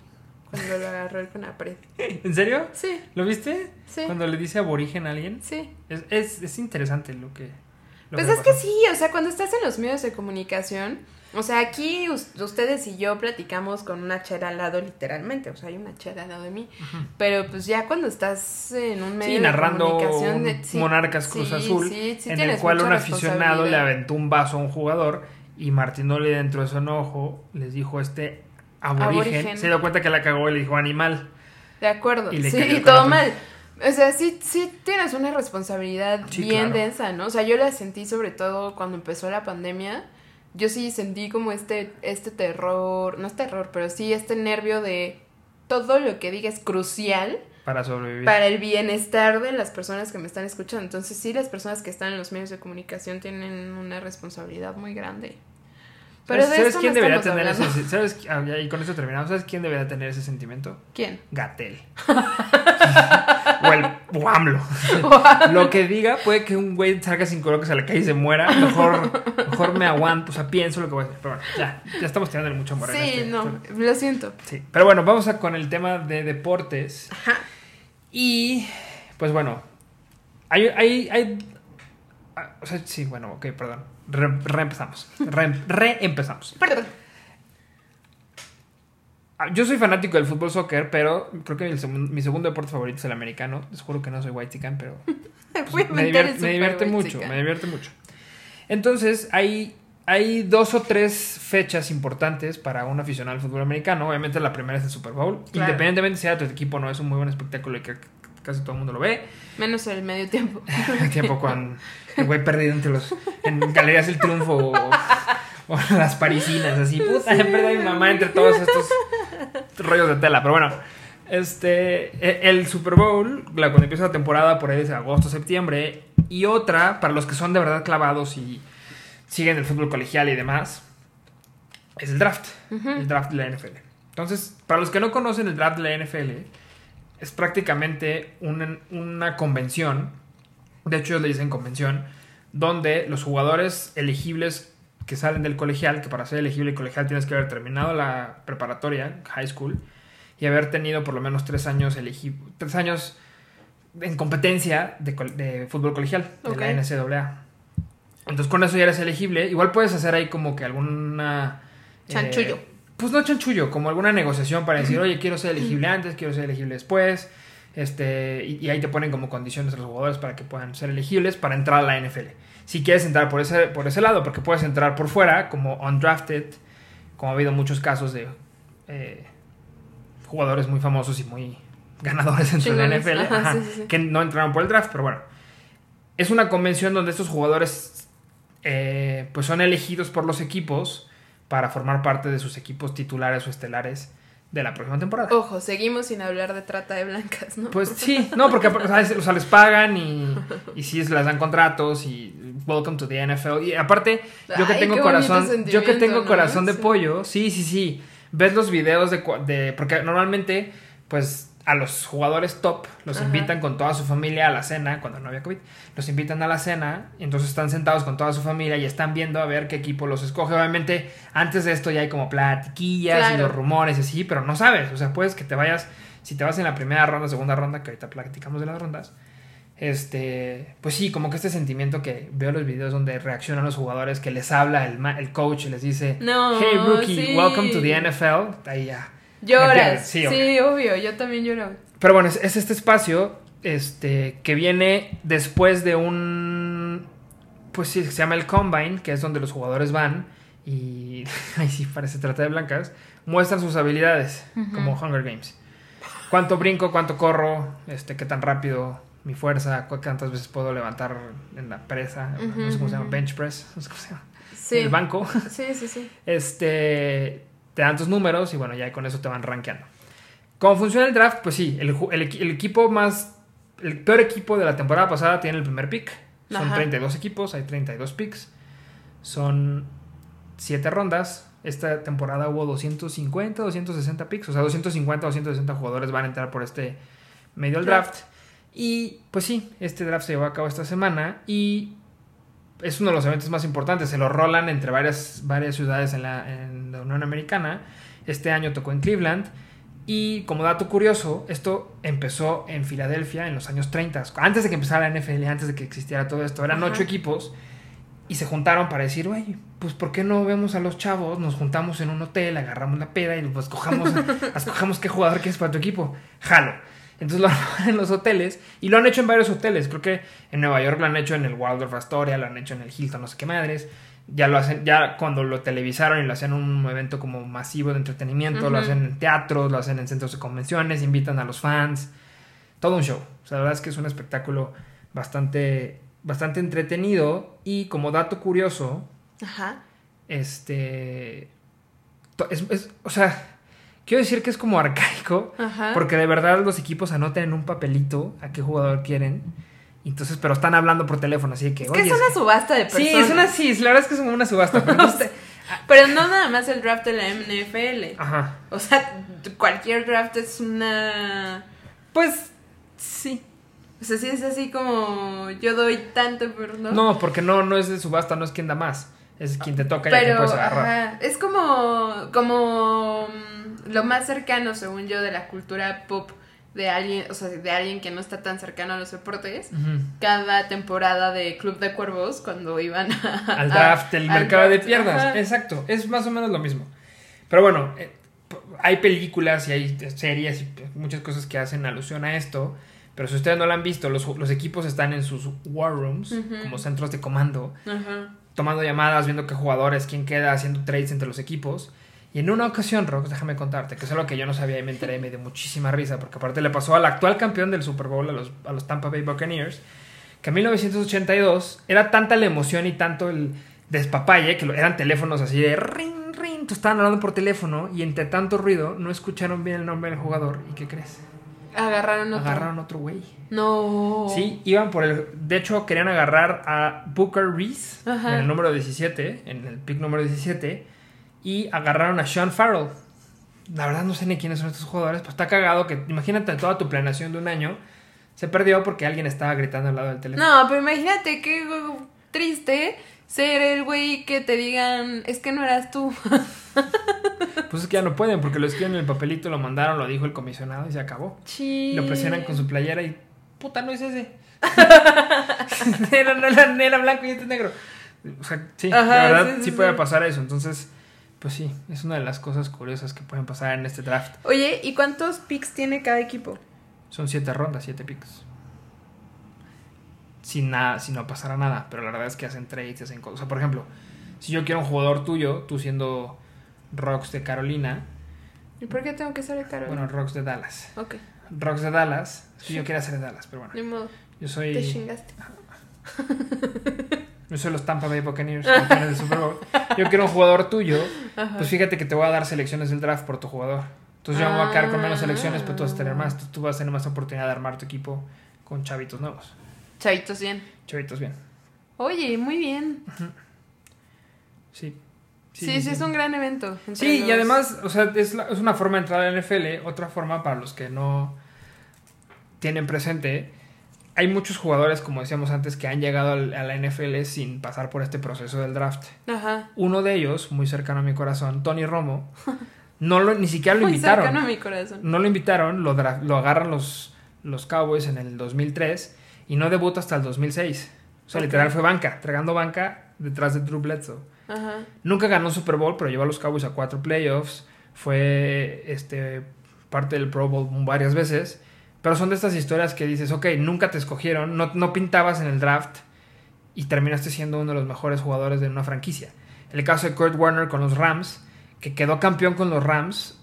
cuando lo agarró el Conapred. ¿En serio? Sí, ¿Lo viste? Sí. Cuando le dice aborigen a alguien. sí. Es, es, es interesante lo que. lo Pues que es que sí, o sea, cuando estás en los medios de comunicación, o sea, aquí us- ustedes y yo platicamos con una chera al lado literalmente, o sea, hay una chera al lado de mí, pero pues ya cuando estás en un medio Sí, de narrando comunicación un de sí, Monarcas Cruz sí, Azul, en el cual un aficionado le aventó un vaso a un jugador y Martinoli dentro de su enojo les dijo este aborigen, Aborigen. se dio cuenta que la cagó y le dijo animal. De acuerdo, Y le sí, y todo mal. O sea, sí, sí tienes una responsabilidad bien claro. densa, ¿no? O sea, yo la sentí sobre todo cuando empezó la pandemia. Yo sí sentí como este, este terror, no es terror, pero sí este nervio de todo lo que diga es crucial Para sobrevivir. para el bienestar de las personas que me están escuchando. Entonces sí, las personas que están en los medios de comunicación tienen una responsabilidad muy grande. Pero de ¿Sabes quién no debería tener ese. ¿sabes? ah, y con eso terminamos. ¿Sabes quién debería tener ese sentimiento? ¿Quién? Gatel. o el o AMLO. Lo que diga puede que un güey salga sin color que se le cae y se muera. Mejor, mejor me aguanto, o sea, pienso lo que voy a hacer. Pero bueno, ya, ya estamos tirando mucho amor Sí, este- no, lo siento. Sí, pero bueno, vamos a con el tema de deportes. Y, pues bueno, hay, hay, hay, ah, o sea, sí, bueno, ok, perdón. Re- reempezamos. Re- reempezamos. Perdón. Ah, Yo soy fanático del fútbol soccer, pero creo que mi, segun- mi segundo deporte favorito es el americano. Les juro que no soy white chican, pero a me, divierte mucho, me divierte mucho. Entonces, hay, hay dos o tres fechas importantes para un aficionado al fútbol americano. Obviamente la primera es el Super Bowl. Claro. Independientemente si sea tu equipo o no, es un muy buen espectáculo y que casi todo el mundo lo ve. Menos el medio tiempo. El tiempo con el güey perdido entre los... En Galerías El Triunfo o, o las parisinas, así. Puta, he perdido a mi mamá entre todos estos rollos de tela. Pero bueno, este... e- El Super Bowl, la- cuando empieza la temporada, por ahí es agosto, septiembre. Y otra, para los que son de verdad clavados y siguen el fútbol colegial y demás, es el draft. El draft de la NFL. Entonces, para los que no conocen el draft de la NFL, es prácticamente una, una convención, de hecho ellos le dicen convención, donde los jugadores elegibles que salen del colegial, que para ser elegible colegial tienes que haber terminado la preparatoria, high school, y haber tenido por lo menos tres años tres años en competencia de, de fútbol colegial, de la. NCAA. Entonces con eso ya eres elegible. Igual puedes hacer ahí como que alguna... eh, Chanchullo. Pues no chanchullo, como alguna negociación para decir, oye, quiero ser elegible antes, quiero ser elegible después. Este, y, y ahí te ponen como condiciones a los jugadores para que puedan ser elegibles para entrar a la NFL. Si quieres entrar por ese, por ese lado, porque puedes entrar por fuera como undrafted, como ha habido muchos casos de eh, jugadores muy famosos y muy ganadores dentro de la. NFL, Ajá, ajá, sí, sí, sí. que no entraron por el draft, pero bueno. Es una convención donde estos jugadores eh, pues son elegidos por los equipos para formar parte de sus equipos titulares o estelares de la próxima temporada. Ojo, seguimos sin hablar de trata de blancas, ¿no? Pues sí, no, porque o sea, es- o sea, les pagan y, y sí les dan contratos y welcome to the NFL. Y aparte, yo que Ay, tengo corazón, yo que tengo ¿no? corazón de Sí. pollo, sí, sí, sí. Ves los videos de porque normalmente, pues a los jugadores top los Ajá. invitan con toda su familia a la cena cuando no había COVID. Los invitan a la cena y entonces están sentados con toda su familia y están viendo a ver qué equipo los escoge. Obviamente, antes de esto ya hay como platiquillas y los rumores y así, pero no sabes. O sea, puedes que te vayas, si te vas en la primera ronda, segunda ronda, que ahorita platicamos de las rondas. Este, pues sí, como que este sentimiento que veo los videos donde reaccionan los jugadores, que les habla el, ma- el coach y les dice, No, hey rookie, sí. welcome to the NFL. Ahí ya. ¿Me Lloras. Sí, Sí, obvio, yo también lloro. Pero bueno, es, es este espacio este, que viene después de un. Pues sí, se llama el Combine, que es donde los jugadores van y. Ahí sí, parece trata de blancas. Muestran sus habilidades, como Hunger Games. Cuánto brinco, cuánto corro, este, qué tan rápido mi fuerza, cu- cuántas veces puedo levantar en la presa, no sé cómo se llama, bench press, no sé cómo se llama, Sí. en el banco. Sí, sí, sí. Este, te dan tus números y bueno, ya con eso te van rankeando. ¿Cómo funciona el draft? Pues sí, el, equipo más, el peor equipo de la temporada pasada tiene el primer pick. Son Ajá. 32 equipos, hay 32 picks. Son 7 rondas. Esta temporada hubo 250, 260 picks. O sea, 250, 260 jugadores van a entrar por este medio del draft. Y pues sí, este draft se llevó a cabo esta semana y es uno de los eventos más importantes. Se lo rolan entre varias, varias ciudades en la, en la Unión Americana. Este año tocó en Cleveland. Y como dato curioso, esto empezó en Filadelfia en los años 30. Antes de que empezara la NFL, antes de que existiera todo esto. Eran Ajá. ocho equipos y se juntaron para decir, oye, pues ¿por qué no vemos a los chavos? Nos juntamos en un hotel, agarramos la peda y pues escojamos qué jugador quieres para tu equipo. Jalo. Entonces lo armaron en los hoteles y lo han hecho en varios hoteles. Creo que en Nueva York lo han hecho en el Waldorf Astoria, lo han hecho en el Hilton, no sé qué madres. Ya lo hacen, ya cuando lo televisaron y lo hacían un evento como masivo de entretenimiento, lo hacen en teatros, lo hacen en centros de convenciones, invitan a los fans. Todo un show. O sea, la verdad es que es un espectáculo bastante, bastante entretenido. Y como dato curioso, Ajá. este. es- es- o sea, quiero decir que es como arcaico. Ajá. Porque de verdad los equipos anotan en un papelito a qué jugador quieren. Entonces, pero están hablando por teléfono, así que. Es que "Oye, es una subasta de personas. Sí, es una sí, la verdad es que es como una subasta. Pero entonces, Pero no nada más el draft de la NFL. Ajá. O sea, cualquier draft es una... Pues Sí. O sea, sí es así como yo doy tanto, pero no. no, porque no, no es de subasta, no es quien da más. Es quien te toca y a quien pero puedes agarrar. ajá, es como, como lo más cercano, según yo, de la cultura pop de alguien, o sea, de alguien que no está tan cercano a los deportes. Cada temporada de Club de Cuervos, cuando iban a- al draft, el al mercado de piernas. ajá. Exacto, es más o menos lo mismo. Pero bueno, eh, hay películas y hay series y muchas cosas que hacen alusión a esto. Pero si ustedes no lo han visto, los, los equipos están en sus war rooms, como centros de comando, tomando llamadas, viendo qué jugadores, quién queda, haciendo trades entre los equipos. Y en una ocasión, Rox, déjame contarte, que es algo que yo no sabía y me enteré y me dio muchísima risa, porque aparte le pasó al actual campeón del Super Bowl, a los, a los Tampa Bay Buccaneers, que en 1982 era tanta la emoción y tanto el despapalle, que eran teléfonos así de ring, ring, tú estaban hablando por teléfono y entre tanto ruido no escucharon bien el nombre del jugador. ¿Y qué crees? Agarraron otro. Agarraron otro güey. No. Sí, iban por el. De hecho, querían agarrar a Booker Reese Ajá. en el número 17, en el pick número 17, y agarraron a Sean Farrell. La verdad, no sé ni quiénes son estos jugadores, pero está cagado que. Imagínate toda tu planeación de un año. Se perdió porque alguien estaba gritando al lado del teléfono. No, pero imagínate qué triste ser el güey que te digan, es que no eras tú. Pues es que ya no pueden porque lo escriben en el papelito, lo mandaron, lo dijo el comisionado y se acabó. Sí. Lo presionan con su playera y. Puta, no es ese. era, no era, blanco y este es negro. O sea, sí, Ajá, la verdad sí, sí, sí, puede pasar eso. Entonces, pues sí, es una de las cosas curiosas que pueden pasar en este draft. Oye, ¿y cuántos picks tiene cada equipo? Son siete rondas, siete picks. Sin nada, si no pasara nada. Pero la verdad es que hacen trades, hacen cosas. O sea, por ejemplo, si yo quiero un jugador tuyo, tú siendo Rocks de Carolina, ¿Y por qué tengo que ser el caro? bueno, Rocks de Dallas. ok, Rocks de Dallas, es que yo quiero ser de Dallas, pero bueno. ni modo, Yo soy. te chingaste. Yo soy los Tampa Bay Buccaneers, campeones del Super Bowl. Yo quiero un jugador tuyo. Ajá. Pues fíjate que te voy a dar selecciones del draft por tu jugador. Entonces yo me voy a quedar con menos Ah. selecciones, pero tú vas a tener más. Tú, tú vas a tener más oportunidad de armar tu equipo con chavitos nuevos. Chavitos bien. Chavitos bien. Oye, muy bien. Sí. Sí, sí, es un gran evento. Sí, los- y además, o sea, es, la- es una forma de entrar a la NFL. Otra forma para los que no tienen presente. Hay muchos jugadores, como decíamos antes, que han llegado a la NFL sin pasar por este proceso del draft. Ajá. Uno de ellos, muy cercano a mi corazón, Tony Romo, no lo, ni siquiera lo Muy invitaron. cercano a mi corazón. No lo invitaron, lo, agarran los, los Cowboys en el 2003 y no debuta hasta el 2006. O sea, literal fue banca, tragando banca detrás de Drew Bledsoe. Ajá. Nunca ganó Super Bowl, pero llevó a los Cowboys a cuatro playoffs. Fue este, parte del Pro Bowl varias veces. Pero son de estas historias que dices, ok, nunca te escogieron, no, no pintabas en el draft y terminaste siendo uno de los mejores jugadores de una franquicia. El caso de Kurt Warner con los Rams, que quedó campeón con los Rams.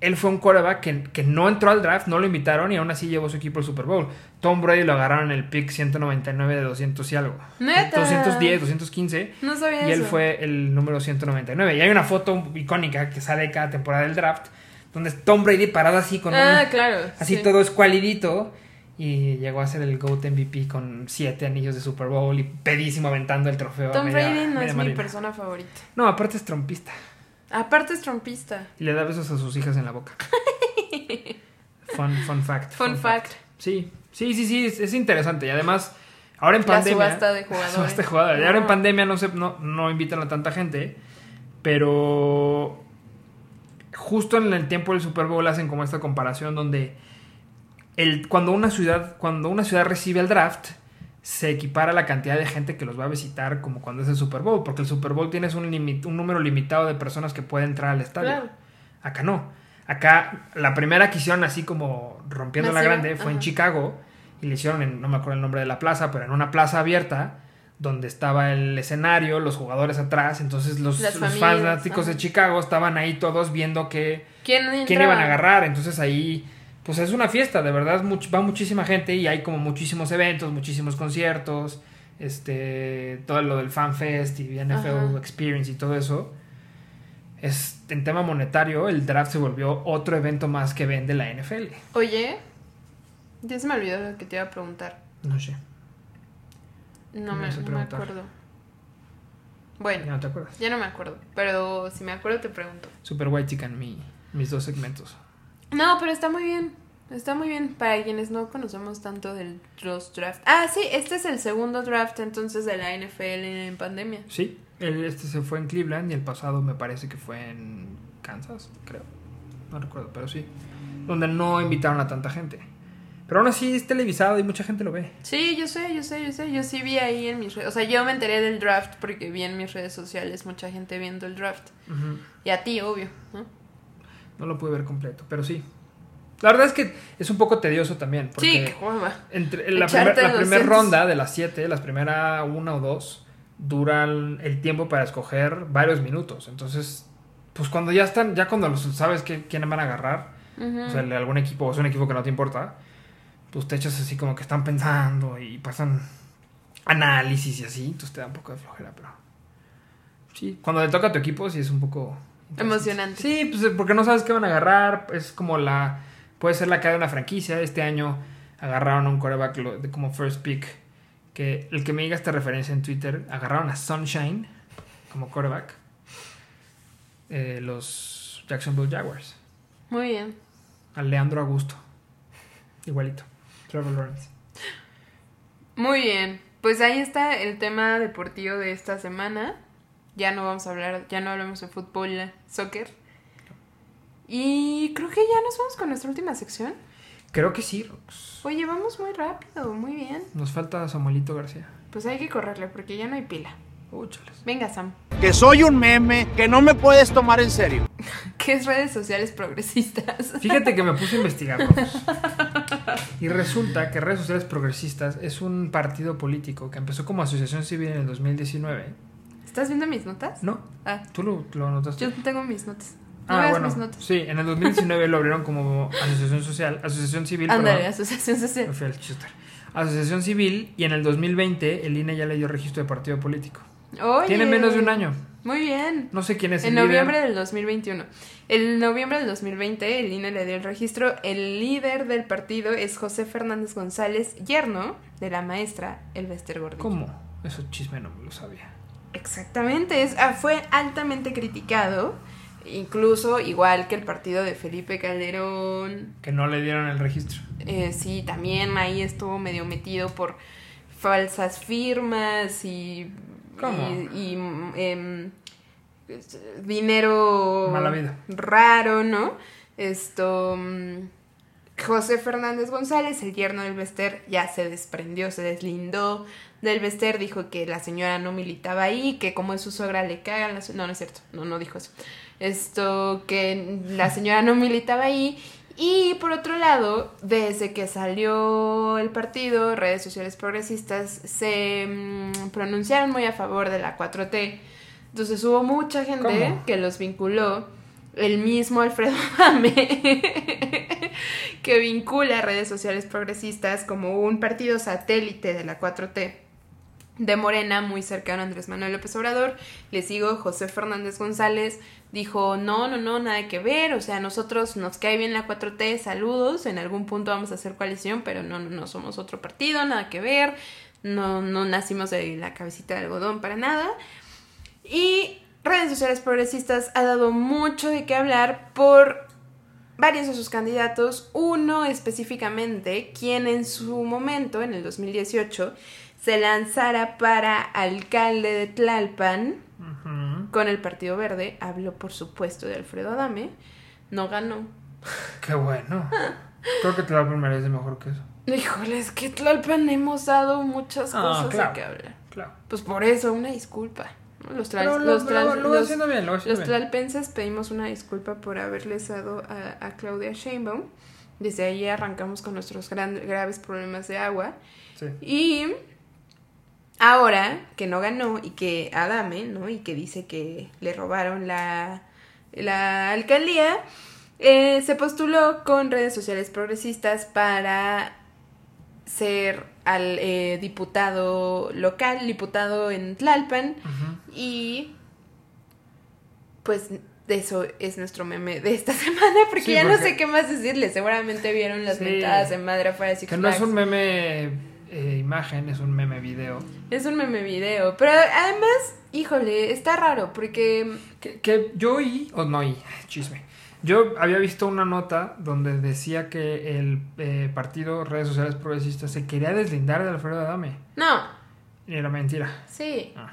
Él fue un quarterback que, que no entró al draft, no lo invitaron y aún así llevó su equipo al Super Bowl. Tom Brady lo agarraron en el pick 199 de 200 y algo. Neta. 210, 215. No sabía Y él eso. fue el número 199. Y hay una foto icónica que sale cada temporada del draft, donde es Tom Brady parado así con Ah, un- claro. así sí. todo escualidito. Y llegó a ser el GOAT MVP con siete anillos de Super Bowl y pedísimo aventando el trofeo. Tom media- Brady no es mi persona favorita. No, aparte es trompista. Aparte es trompista. Y le da besos a sus hijas en la boca. fun, fun fact. Fun fact. Sí, sí, sí, sí, es, es interesante. Y además, ahora en La pandemia. subasta de jugadores. subasta de jugadores. Y ahora en pandemia no, se, no, no invitan a tanta gente. Pero. Justo en el tiempo del Super Bowl hacen como esta comparación donde. El, cuando una ciudad. Cuando una ciudad recibe el draft. Se equipara la cantidad de gente que los va a visitar como cuando es el Super Bowl. Porque el Super Bowl tienes un, número limitado de personas que pueden entrar al estadio. Claro. Acá no. Acá la primera que hicieron así como rompiendo la grande fue en. Chicago y le hicieron en, no me acuerdo el nombre de la plaza, pero en una plaza abierta donde estaba el escenario, los jugadores atrás, entonces los, los familias, fanáticos de. Chicago estaban ahí todos viendo que, ¿Quién, quién iban a agarrar, entonces ahí pues es una fiesta, de verdad much- va muchísima gente y hay como muchísimos eventos, muchísimos conciertos, este todo lo del Fan Fest y NFL Ajá. Experience y todo eso. Es, en tema monetario, el draft se volvió otro evento más que vende la NFL. Oye, ya se me olvidó lo que te iba a preguntar. No sé. No Me no acuerdo. Bueno, Ya no te acuerdas. ya no me acuerdo. Pero si me acuerdo te pregunto. Super White Chicken, mi, mis dos segmentos. No, pero está muy bien. Está muy bien para quienes no conocemos tanto de los draft. Ah, sí, este es el segundo draft entonces de la NFL en pandemia. Sí, el, este se fue en Cleveland y el pasado me parece que fue en Kansas, creo. No recuerdo, pero sí. Donde no invitaron a tanta gente. Pero aún así es televisado y mucha gente lo ve. Sí, yo sé, yo sé, yo sé. Yo sí vi ahí en mis redes. O sea, yo me enteré del draft porque vi en mis redes sociales mucha gente viendo el draft. Ujú. Y a ti, obvio, ¿no? No lo pude ver completo, pero sí. La verdad es que es un poco tedioso también. Porque Sí, qué entre la, primer- la primera 200. ronda de las siete, las primeras una o dos, duran el tiempo para escoger varios minutos. Entonces, pues cuando ya están, ya cuando los- sabes que, quién van a agarrar, Ujú. o sea, algún equipo o es un equipo que no te importa, pues te echas así como que están pensando y pasan análisis y así, entonces te da un poco de flojera, pero sí, cuando le toca a tu equipo sí es un poco Emocionante. Sí, pues porque no sabes qué van a agarrar, es como la puede ser la cara de una franquicia, este año agarraron a un quarterback lo- de como first pick que el que me diga esta referencia en Twitter, agarraron a Sunshine como quarterback. eh, los Jacksonville Jaguars Muy bien. al Leandro Augusto. Igualito. Trevor Lawrence. Muy bien. Pues ahí está el tema deportivo de esta semana. Ya no vamos a hablar, ya no hablamos de fútbol, soccer. Y creo que ya nos vamos con nuestra última sección. Creo que sí, Rox. Oye, vamos muy rápido, muy bien. Nos falta Samuelito García. Pues hay que correrle porque ya no hay pila. Úchales. Venga, Sam. Que soy un meme, que no me puedes tomar en serio. ¿Qué es redes sociales progresistas? Fíjate que me puse a investigar. Rox. Y resulta que Redes Sociales Progresistas es un partido político que empezó como asociación civil en el 2019. ¿Estás viendo mis notas? ¿No? Ah, ¿Tú lo, lo anotaste? yo tengo mis notas. No ah, bueno. mis notas. Sí, en el 2019 lo abrieron como asociación social, asociación civil. Ándale, asociación social. Me fui al. Asociación civil y en el 2020 el INE ya le dio registro de partido político. Oye. Tiene menos de un año. Muy bien. No sé quién es En el líder. noviembre del 2021. En noviembre del 2020 el INE le dio el registro. El líder del partido es José Fernández González, yerno de la maestra Elvester Gordillo. ¿Cómo? Eso chisme no me lo sabía. Exactamente, es, ah, fue altamente criticado, incluso igual que el partido de Felipe Calderón. Que no le dieron el registro. Eh, sí, también ahí estuvo medio metido por falsas firmas y. ¿Cómo? Y, y, em, dinero. Mala vida. Raro, ¿no? Esto. mm, José Fernández González, el yerno del Bester, ya se desprendió, se deslindó del Bester, dijo que la señora no militaba ahí, que como es su suegra le cagan las... No, no es cierto, no, no dijo eso. Esto, que la señora no militaba ahí. Y por otro lado, desde que salió el partido, redes sociales progresistas se mm, pronunciaron muy a favor de la 4T. Entonces hubo mucha gente ¿Cómo? que los vinculó. El mismo Alfredo Dame, que vincula a redes sociales progresistas como un partido satélite de la 4T de Morena, muy cercano a Andrés Manuel López Obrador. Les digo, José Fernández González dijo, no, no, no, nada que ver, o sea, nosotros nos cae bien la 4T, saludos, en algún punto vamos a hacer coalición, pero no, no, somos otro partido, nada que ver, no, no nacimos de la cabecita de algodón para nada. Y redes sociales progresistas ha dado mucho de qué hablar por varios de sus candidatos, uno específicamente, quien en su momento, en el 2018, se lanzara para alcalde de Tlalpan con el Partido Verde, habló por supuesto de Alfredo Adame, no ganó. Qué bueno. Creo que Tlalpan merece mejor que eso. Híjole, es que Tlalpan hemos dado muchas Ah, cosas claro. de qué hablar. Claro. Pues por eso, una disculpa. Los, Pero lo, lo bien, lo tlalpenses pedimos una disculpa por haberles dado a, a Claudia Sheinbaum. Desde ahí arrancamos con nuestros gran- graves problemas de agua. Sí. Y ahora que no ganó y que Adame, ¿no? Y que dice que le robaron la, la alcaldía, eh, se postuló con redes sociales progresistas para ser al eh, diputado local, diputado en Tlalpan. Y pues de eso es nuestro meme de esta semana, porque Sí, ya no sé qué más decirles. Seguramente vieron las Sí. mentadas de madre afuera de Six Que no es un meme eh, imagen, es un meme video. Es un meme video. Pero además, híjole, está raro porque. Que, que yo oí, o no oí, chisme. Yo había visto una nota donde decía que el eh, partido Redes Sociales Progresistas se quería deslindar de Alfredo Adame. No, era mentira. sí. Ah.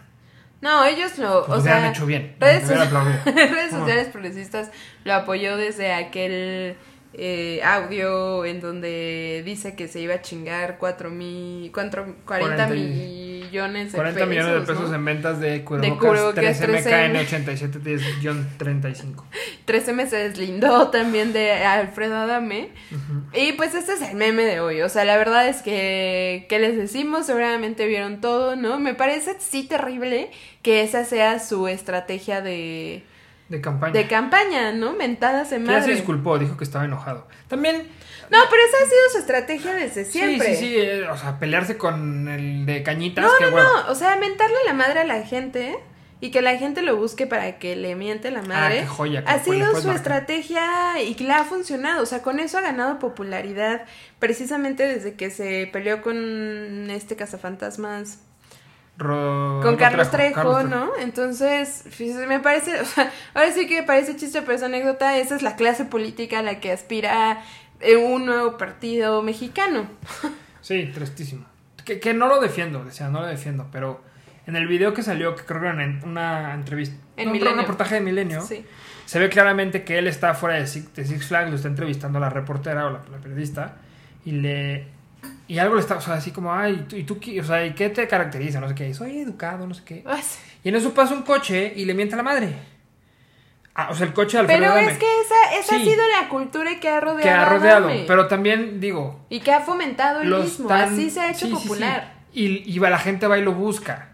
No, ellos lo. Pues o hecho bien. Redes, redes sociales progresistas lo apoyó desde aquel eh, audio en donde dice que se iba a chingar cuatro mil, cuatro- 40 Cuarenta y- millones de 40 pesos. millones de pesos ¿no? en ventas de cubrebocas cubrebocas 13M. 13MKN8710-35. 13 me se deslindó también de Alfredo Adame. Y pues este es el meme de hoy. O sea, la verdad es que, ¿qué les decimos? Seguramente vieron todo, ¿no? Me parece sí terrible que esa sea su estrategia de, De campaña. de campaña, ¿no? Mentadas de Que ya se madre. disculpó, dijo que estaba enojado. También No, pero esa ha sido su estrategia desde siempre. Sí, sí, sí, eh, o sea, pelearse con el de cañitas, No, no, no. O sea, mentarle la madre a la gente y que la gente lo busque para que le miente la madre. Ah, qué joya, ha sido su marcar. estrategia y que le ha funcionado. O sea, con eso ha ganado popularidad precisamente desde que se peleó con este cazafantasmas. Ro- Con Carlos Trejo, Carlos ¿no? Entonces, pues, me parece, o sea, ahora sí que parece chiste, pero es anécdota, esa es la clase política a la que aspira eh, un nuevo partido mexicano. Sí, tristísimo. Que, que no lo defiendo, decía, no lo defiendo, pero en el video que salió, que creo que era una, una entrevista, En no, un reportaje de Milenio, Sí. se ve claramente que él está fuera de Six, de Six Flags, lo está entrevistando a la reportera o la, la periodista, y le... Y algo le está, o sea, así como, ay, ¿y tú, qué? O sea, ¿y qué te caracteriza? No sé qué, soy educado, no sé qué. Ay, sí. Y en eso pasa un coche y le miente a la madre. Ah, o sea, el coche de Alfredo Pero Adame, es que esa, esa Sí. ha sido la cultura que ha rodeado. que ha rodeado. Adame. Pero también, digo, Y que ha fomentado el mismo. tan- Así se ha hecho sí, sí, sí. popular. Y, y va- la gente va y lo busca.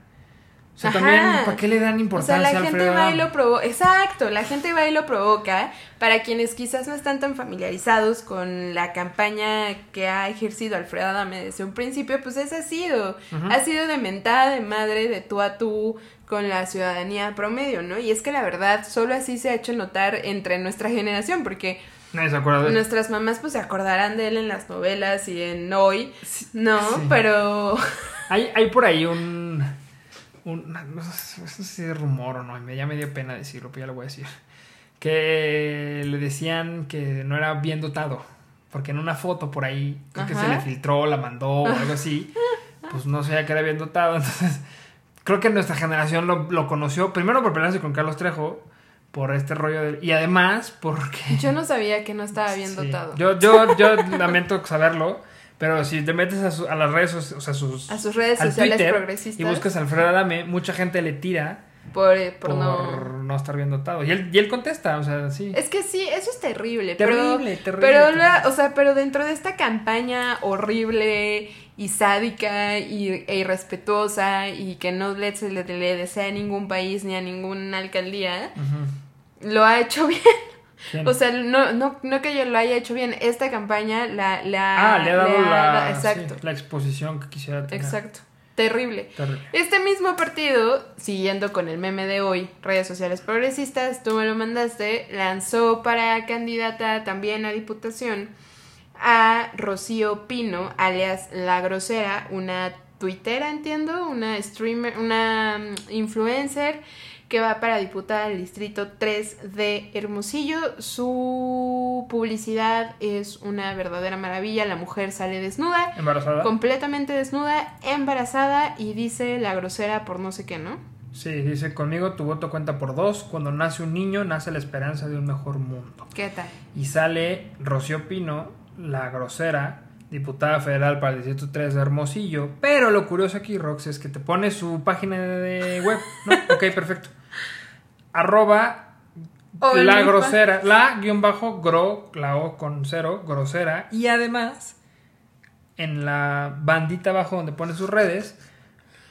O sea, Ajá. también, ¿para qué le dan O sea, importancia la gente Alfredo va y lo provoca. Exacto, la gente va y lo provoca. Para quienes quizás no están tan familiarizados con la campaña que ha ejercido Alfredo Adame desde un principio, pues esa ha sido. Ha sido de mentada de madre, de tú a tú con la ciudadanía promedio, ¿no? Y es que la verdad, solo así se ha hecho notar entre nuestra generación, porque Nadie se acuerda de él. nuestras mamás pues se acordarán de él en las novelas y en hoy, ¿no? sí. Pero... Hay, hay por ahí un... un no, sé, si es rumor o no, ya me dio pena decirlo, pero ya lo voy a decir. Que le decían que no era bien dotado. Porque en una foto por ahí, creo que se Ajá. le filtró, la mandó o algo así. Pues no sabía que era bien dotado. Entonces, creo que nuestra generación lo, lo conoció. Primero por pelearse con Carlos Trejo. Por este rollo de... Y además porque... Yo no sabía que no estaba bien Sí. dotado. Yo, yo, yo lamento saberlo, pero si te metes a, su- a las redes, o sea, sus, A sus redes al sociales Twitter progresistas. y buscas a Alfredo Adame, mucha gente le tira Por, eh, por por, no... no... estar bien dotado. Y él, y él contesta, o sea, sí. Es que sí, eso es terrible. Terrible, pero, terrible, Pero, terrible. la- o sea, pero dentro de esta campaña horrible y sádica y, e irrespetuosa y que no le, le, le desea a ningún país ni a ninguna alcaldía, lo ha hecho bien. ¿Quién? O sea, no, no, no que yo lo haya hecho bien. Esta campaña la, la, ah, le ha dado la, Exacto, sí, la exposición que quisiera tener. exacto. Terrible. Terrible. Este mismo partido, siguiendo con el meme de hoy, redes sociales progresistas, tú me lo mandaste, lanzó para candidata también a diputación a Rocío Pino, alias La Grosera, una tuitera, entiendo, una streamer, una mm, influencer que va para diputada al distrito 3 de Hermosillo. Su publicidad es una verdadera maravilla, la mujer sale desnuda ¿Embarazada? completamente desnuda, embarazada y dice la grosera por no sé qué, ¿no? Sí, dice, conmigo tu voto cuenta por dos. Cuando nace un niño, nace la esperanza de un mejor mundo. ¿Qué tal? Y sale Rocío Pino, la grosera, diputada federal para el Distrito 3 de Hermosillo. Pero lo curioso aquí, Rox, es que te pone su página de web. ¿no? ok, perfecto. Arroba la grosera, la guion bajo gro, la O con cero, grosera. Y además, en la bandita abajo donde pone sus redes,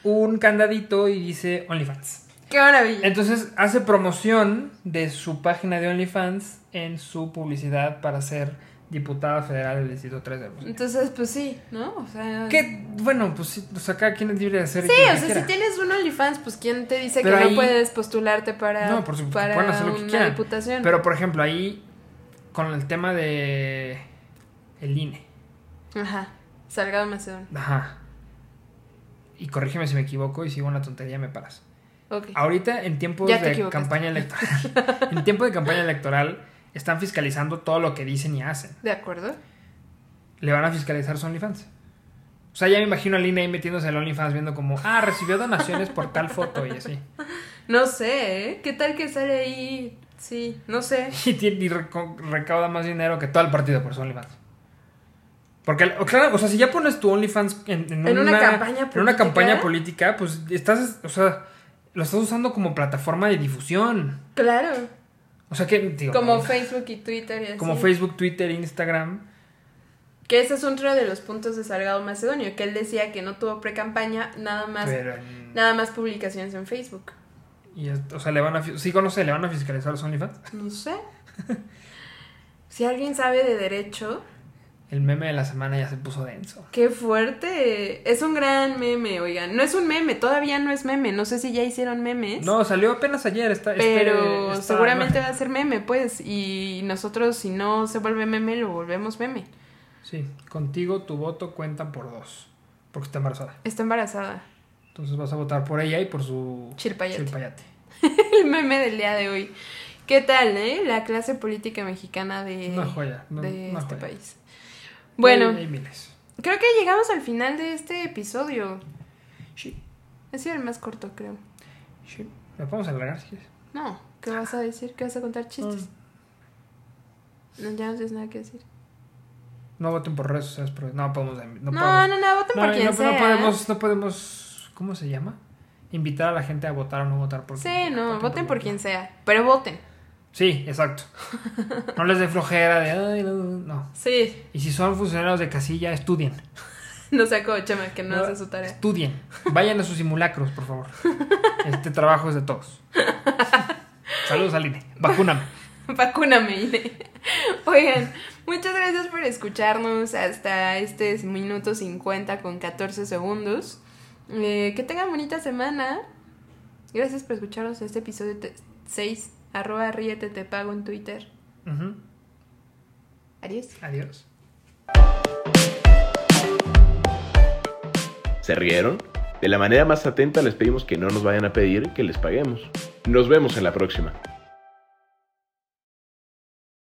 un candadito y dice OnlyFans. ¡Qué maravilla! Entonces hace promoción de su página de OnlyFans en su publicidad para ser diputada federal del Distrito 3 de Hermosillo. Entonces, pues sí, ¿no? O sea... Que, bueno, pues sí, o sea, cada quien es libre de hacer Sí, lo o sea, quiera. si tienes un OnlyFans, pues ¿quién te dice Pero que ahí- no puedes postularte para, No, por supuesto, para pueden hacer lo que una diputación? Pero, por ejemplo, ahí, con el tema de el INE. Ajá, Salgado Macedonio. Ajá. y corrígeme si me equivoco y sigo una tontería, me paras. Ok. Ahorita en tiempos Ya de campaña electoral, en tiempo de campaña electoral están fiscalizando todo lo que dicen y hacen. ¿De acuerdo? Le van a fiscalizar su OnlyFans. O sea, ya me imagino a Lina ahí metiéndose al OnlyFans viendo como, ah, recibió donaciones por tal foto y así. No sé, ¿eh? ¿Qué tal que sale ahí? Sí, no sé. Y, tiene- y recauda más dinero que todo el partido por su OnlyFans. Porque, claro, o sea, si ya pones tu OnlyFans en, En una campaña en una campaña política, pues estás, o sea, lo estás usando como plataforma de difusión. Claro. O sea, que, digo, Como no, Facebook y Twitter y así. como Facebook, Twitter, Instagram. Que ese es otro de los puntos de Salgado Macedonio, que él decía que no tuvo pre-campaña, nada más, Pero en- nada más publicaciones en Facebook. y es- o sea, le van a, sí, conoce, le van a fiscalizar los OnlyFans. No sé. si alguien sabe de derecho, El meme de la semana ya se puso denso. qué fuerte. Es un gran meme, oigan. No es un meme, todavía no es meme. No sé si ya hicieron memes. No, salió apenas ayer. Está, Pero este- seguramente va a ser meme, pues. Y nosotros, si no se vuelve meme, lo volvemos meme. Sí, contigo tu voto cuenta por dos. Porque está embarazada. Está embarazada. Entonces vas a votar por ella y por su Chilpayate. chilpayate. El meme del día de hoy. ¿Qué tal, eh? La clase política mexicana de, Una joya, no- de una este joya. país. Bueno, Hay- hay miles. creo que llegamos al final de este episodio. Sí, Ha sido el más corto, creo. sí. ¿Me podemos alargar si quieres? No, ¿qué vas a decir? ¿Qué vas a contar chistes? No, ya no tienes nada que decir. No voten por redes sociales. pero No podemos. No, No, podemos. no, no, voten por quien sea. no podemos, no podemos. ¿Cómo se llama? Invitar a la gente a votar o no votar por Sí, no, voten por lo quien sea. Pero voten. Sí, exacto. No les dé flojera de. Ay, no, no, no. Sí. Y si son funcionarios de casilla, estudien. No sacó Chema, que no, hace su tarea. Estudien. Vayan a sus simulacros, por favor. Este trabajo es de todos. Saludos, Aline. Vacúname. Vacúname, Ine. Oigan, muchas gracias por escucharnos hasta este minuto 50 con 14 segundos. Eh, que tengan bonita semana. Gracias por escucharnos este episodio 6. Arroba ríete te pago en Twitter. Adiós. Adiós. ¿Se rieron? De la manera más atenta les pedimos que no nos vayan a pedir que les paguemos. Nos vemos en la próxima.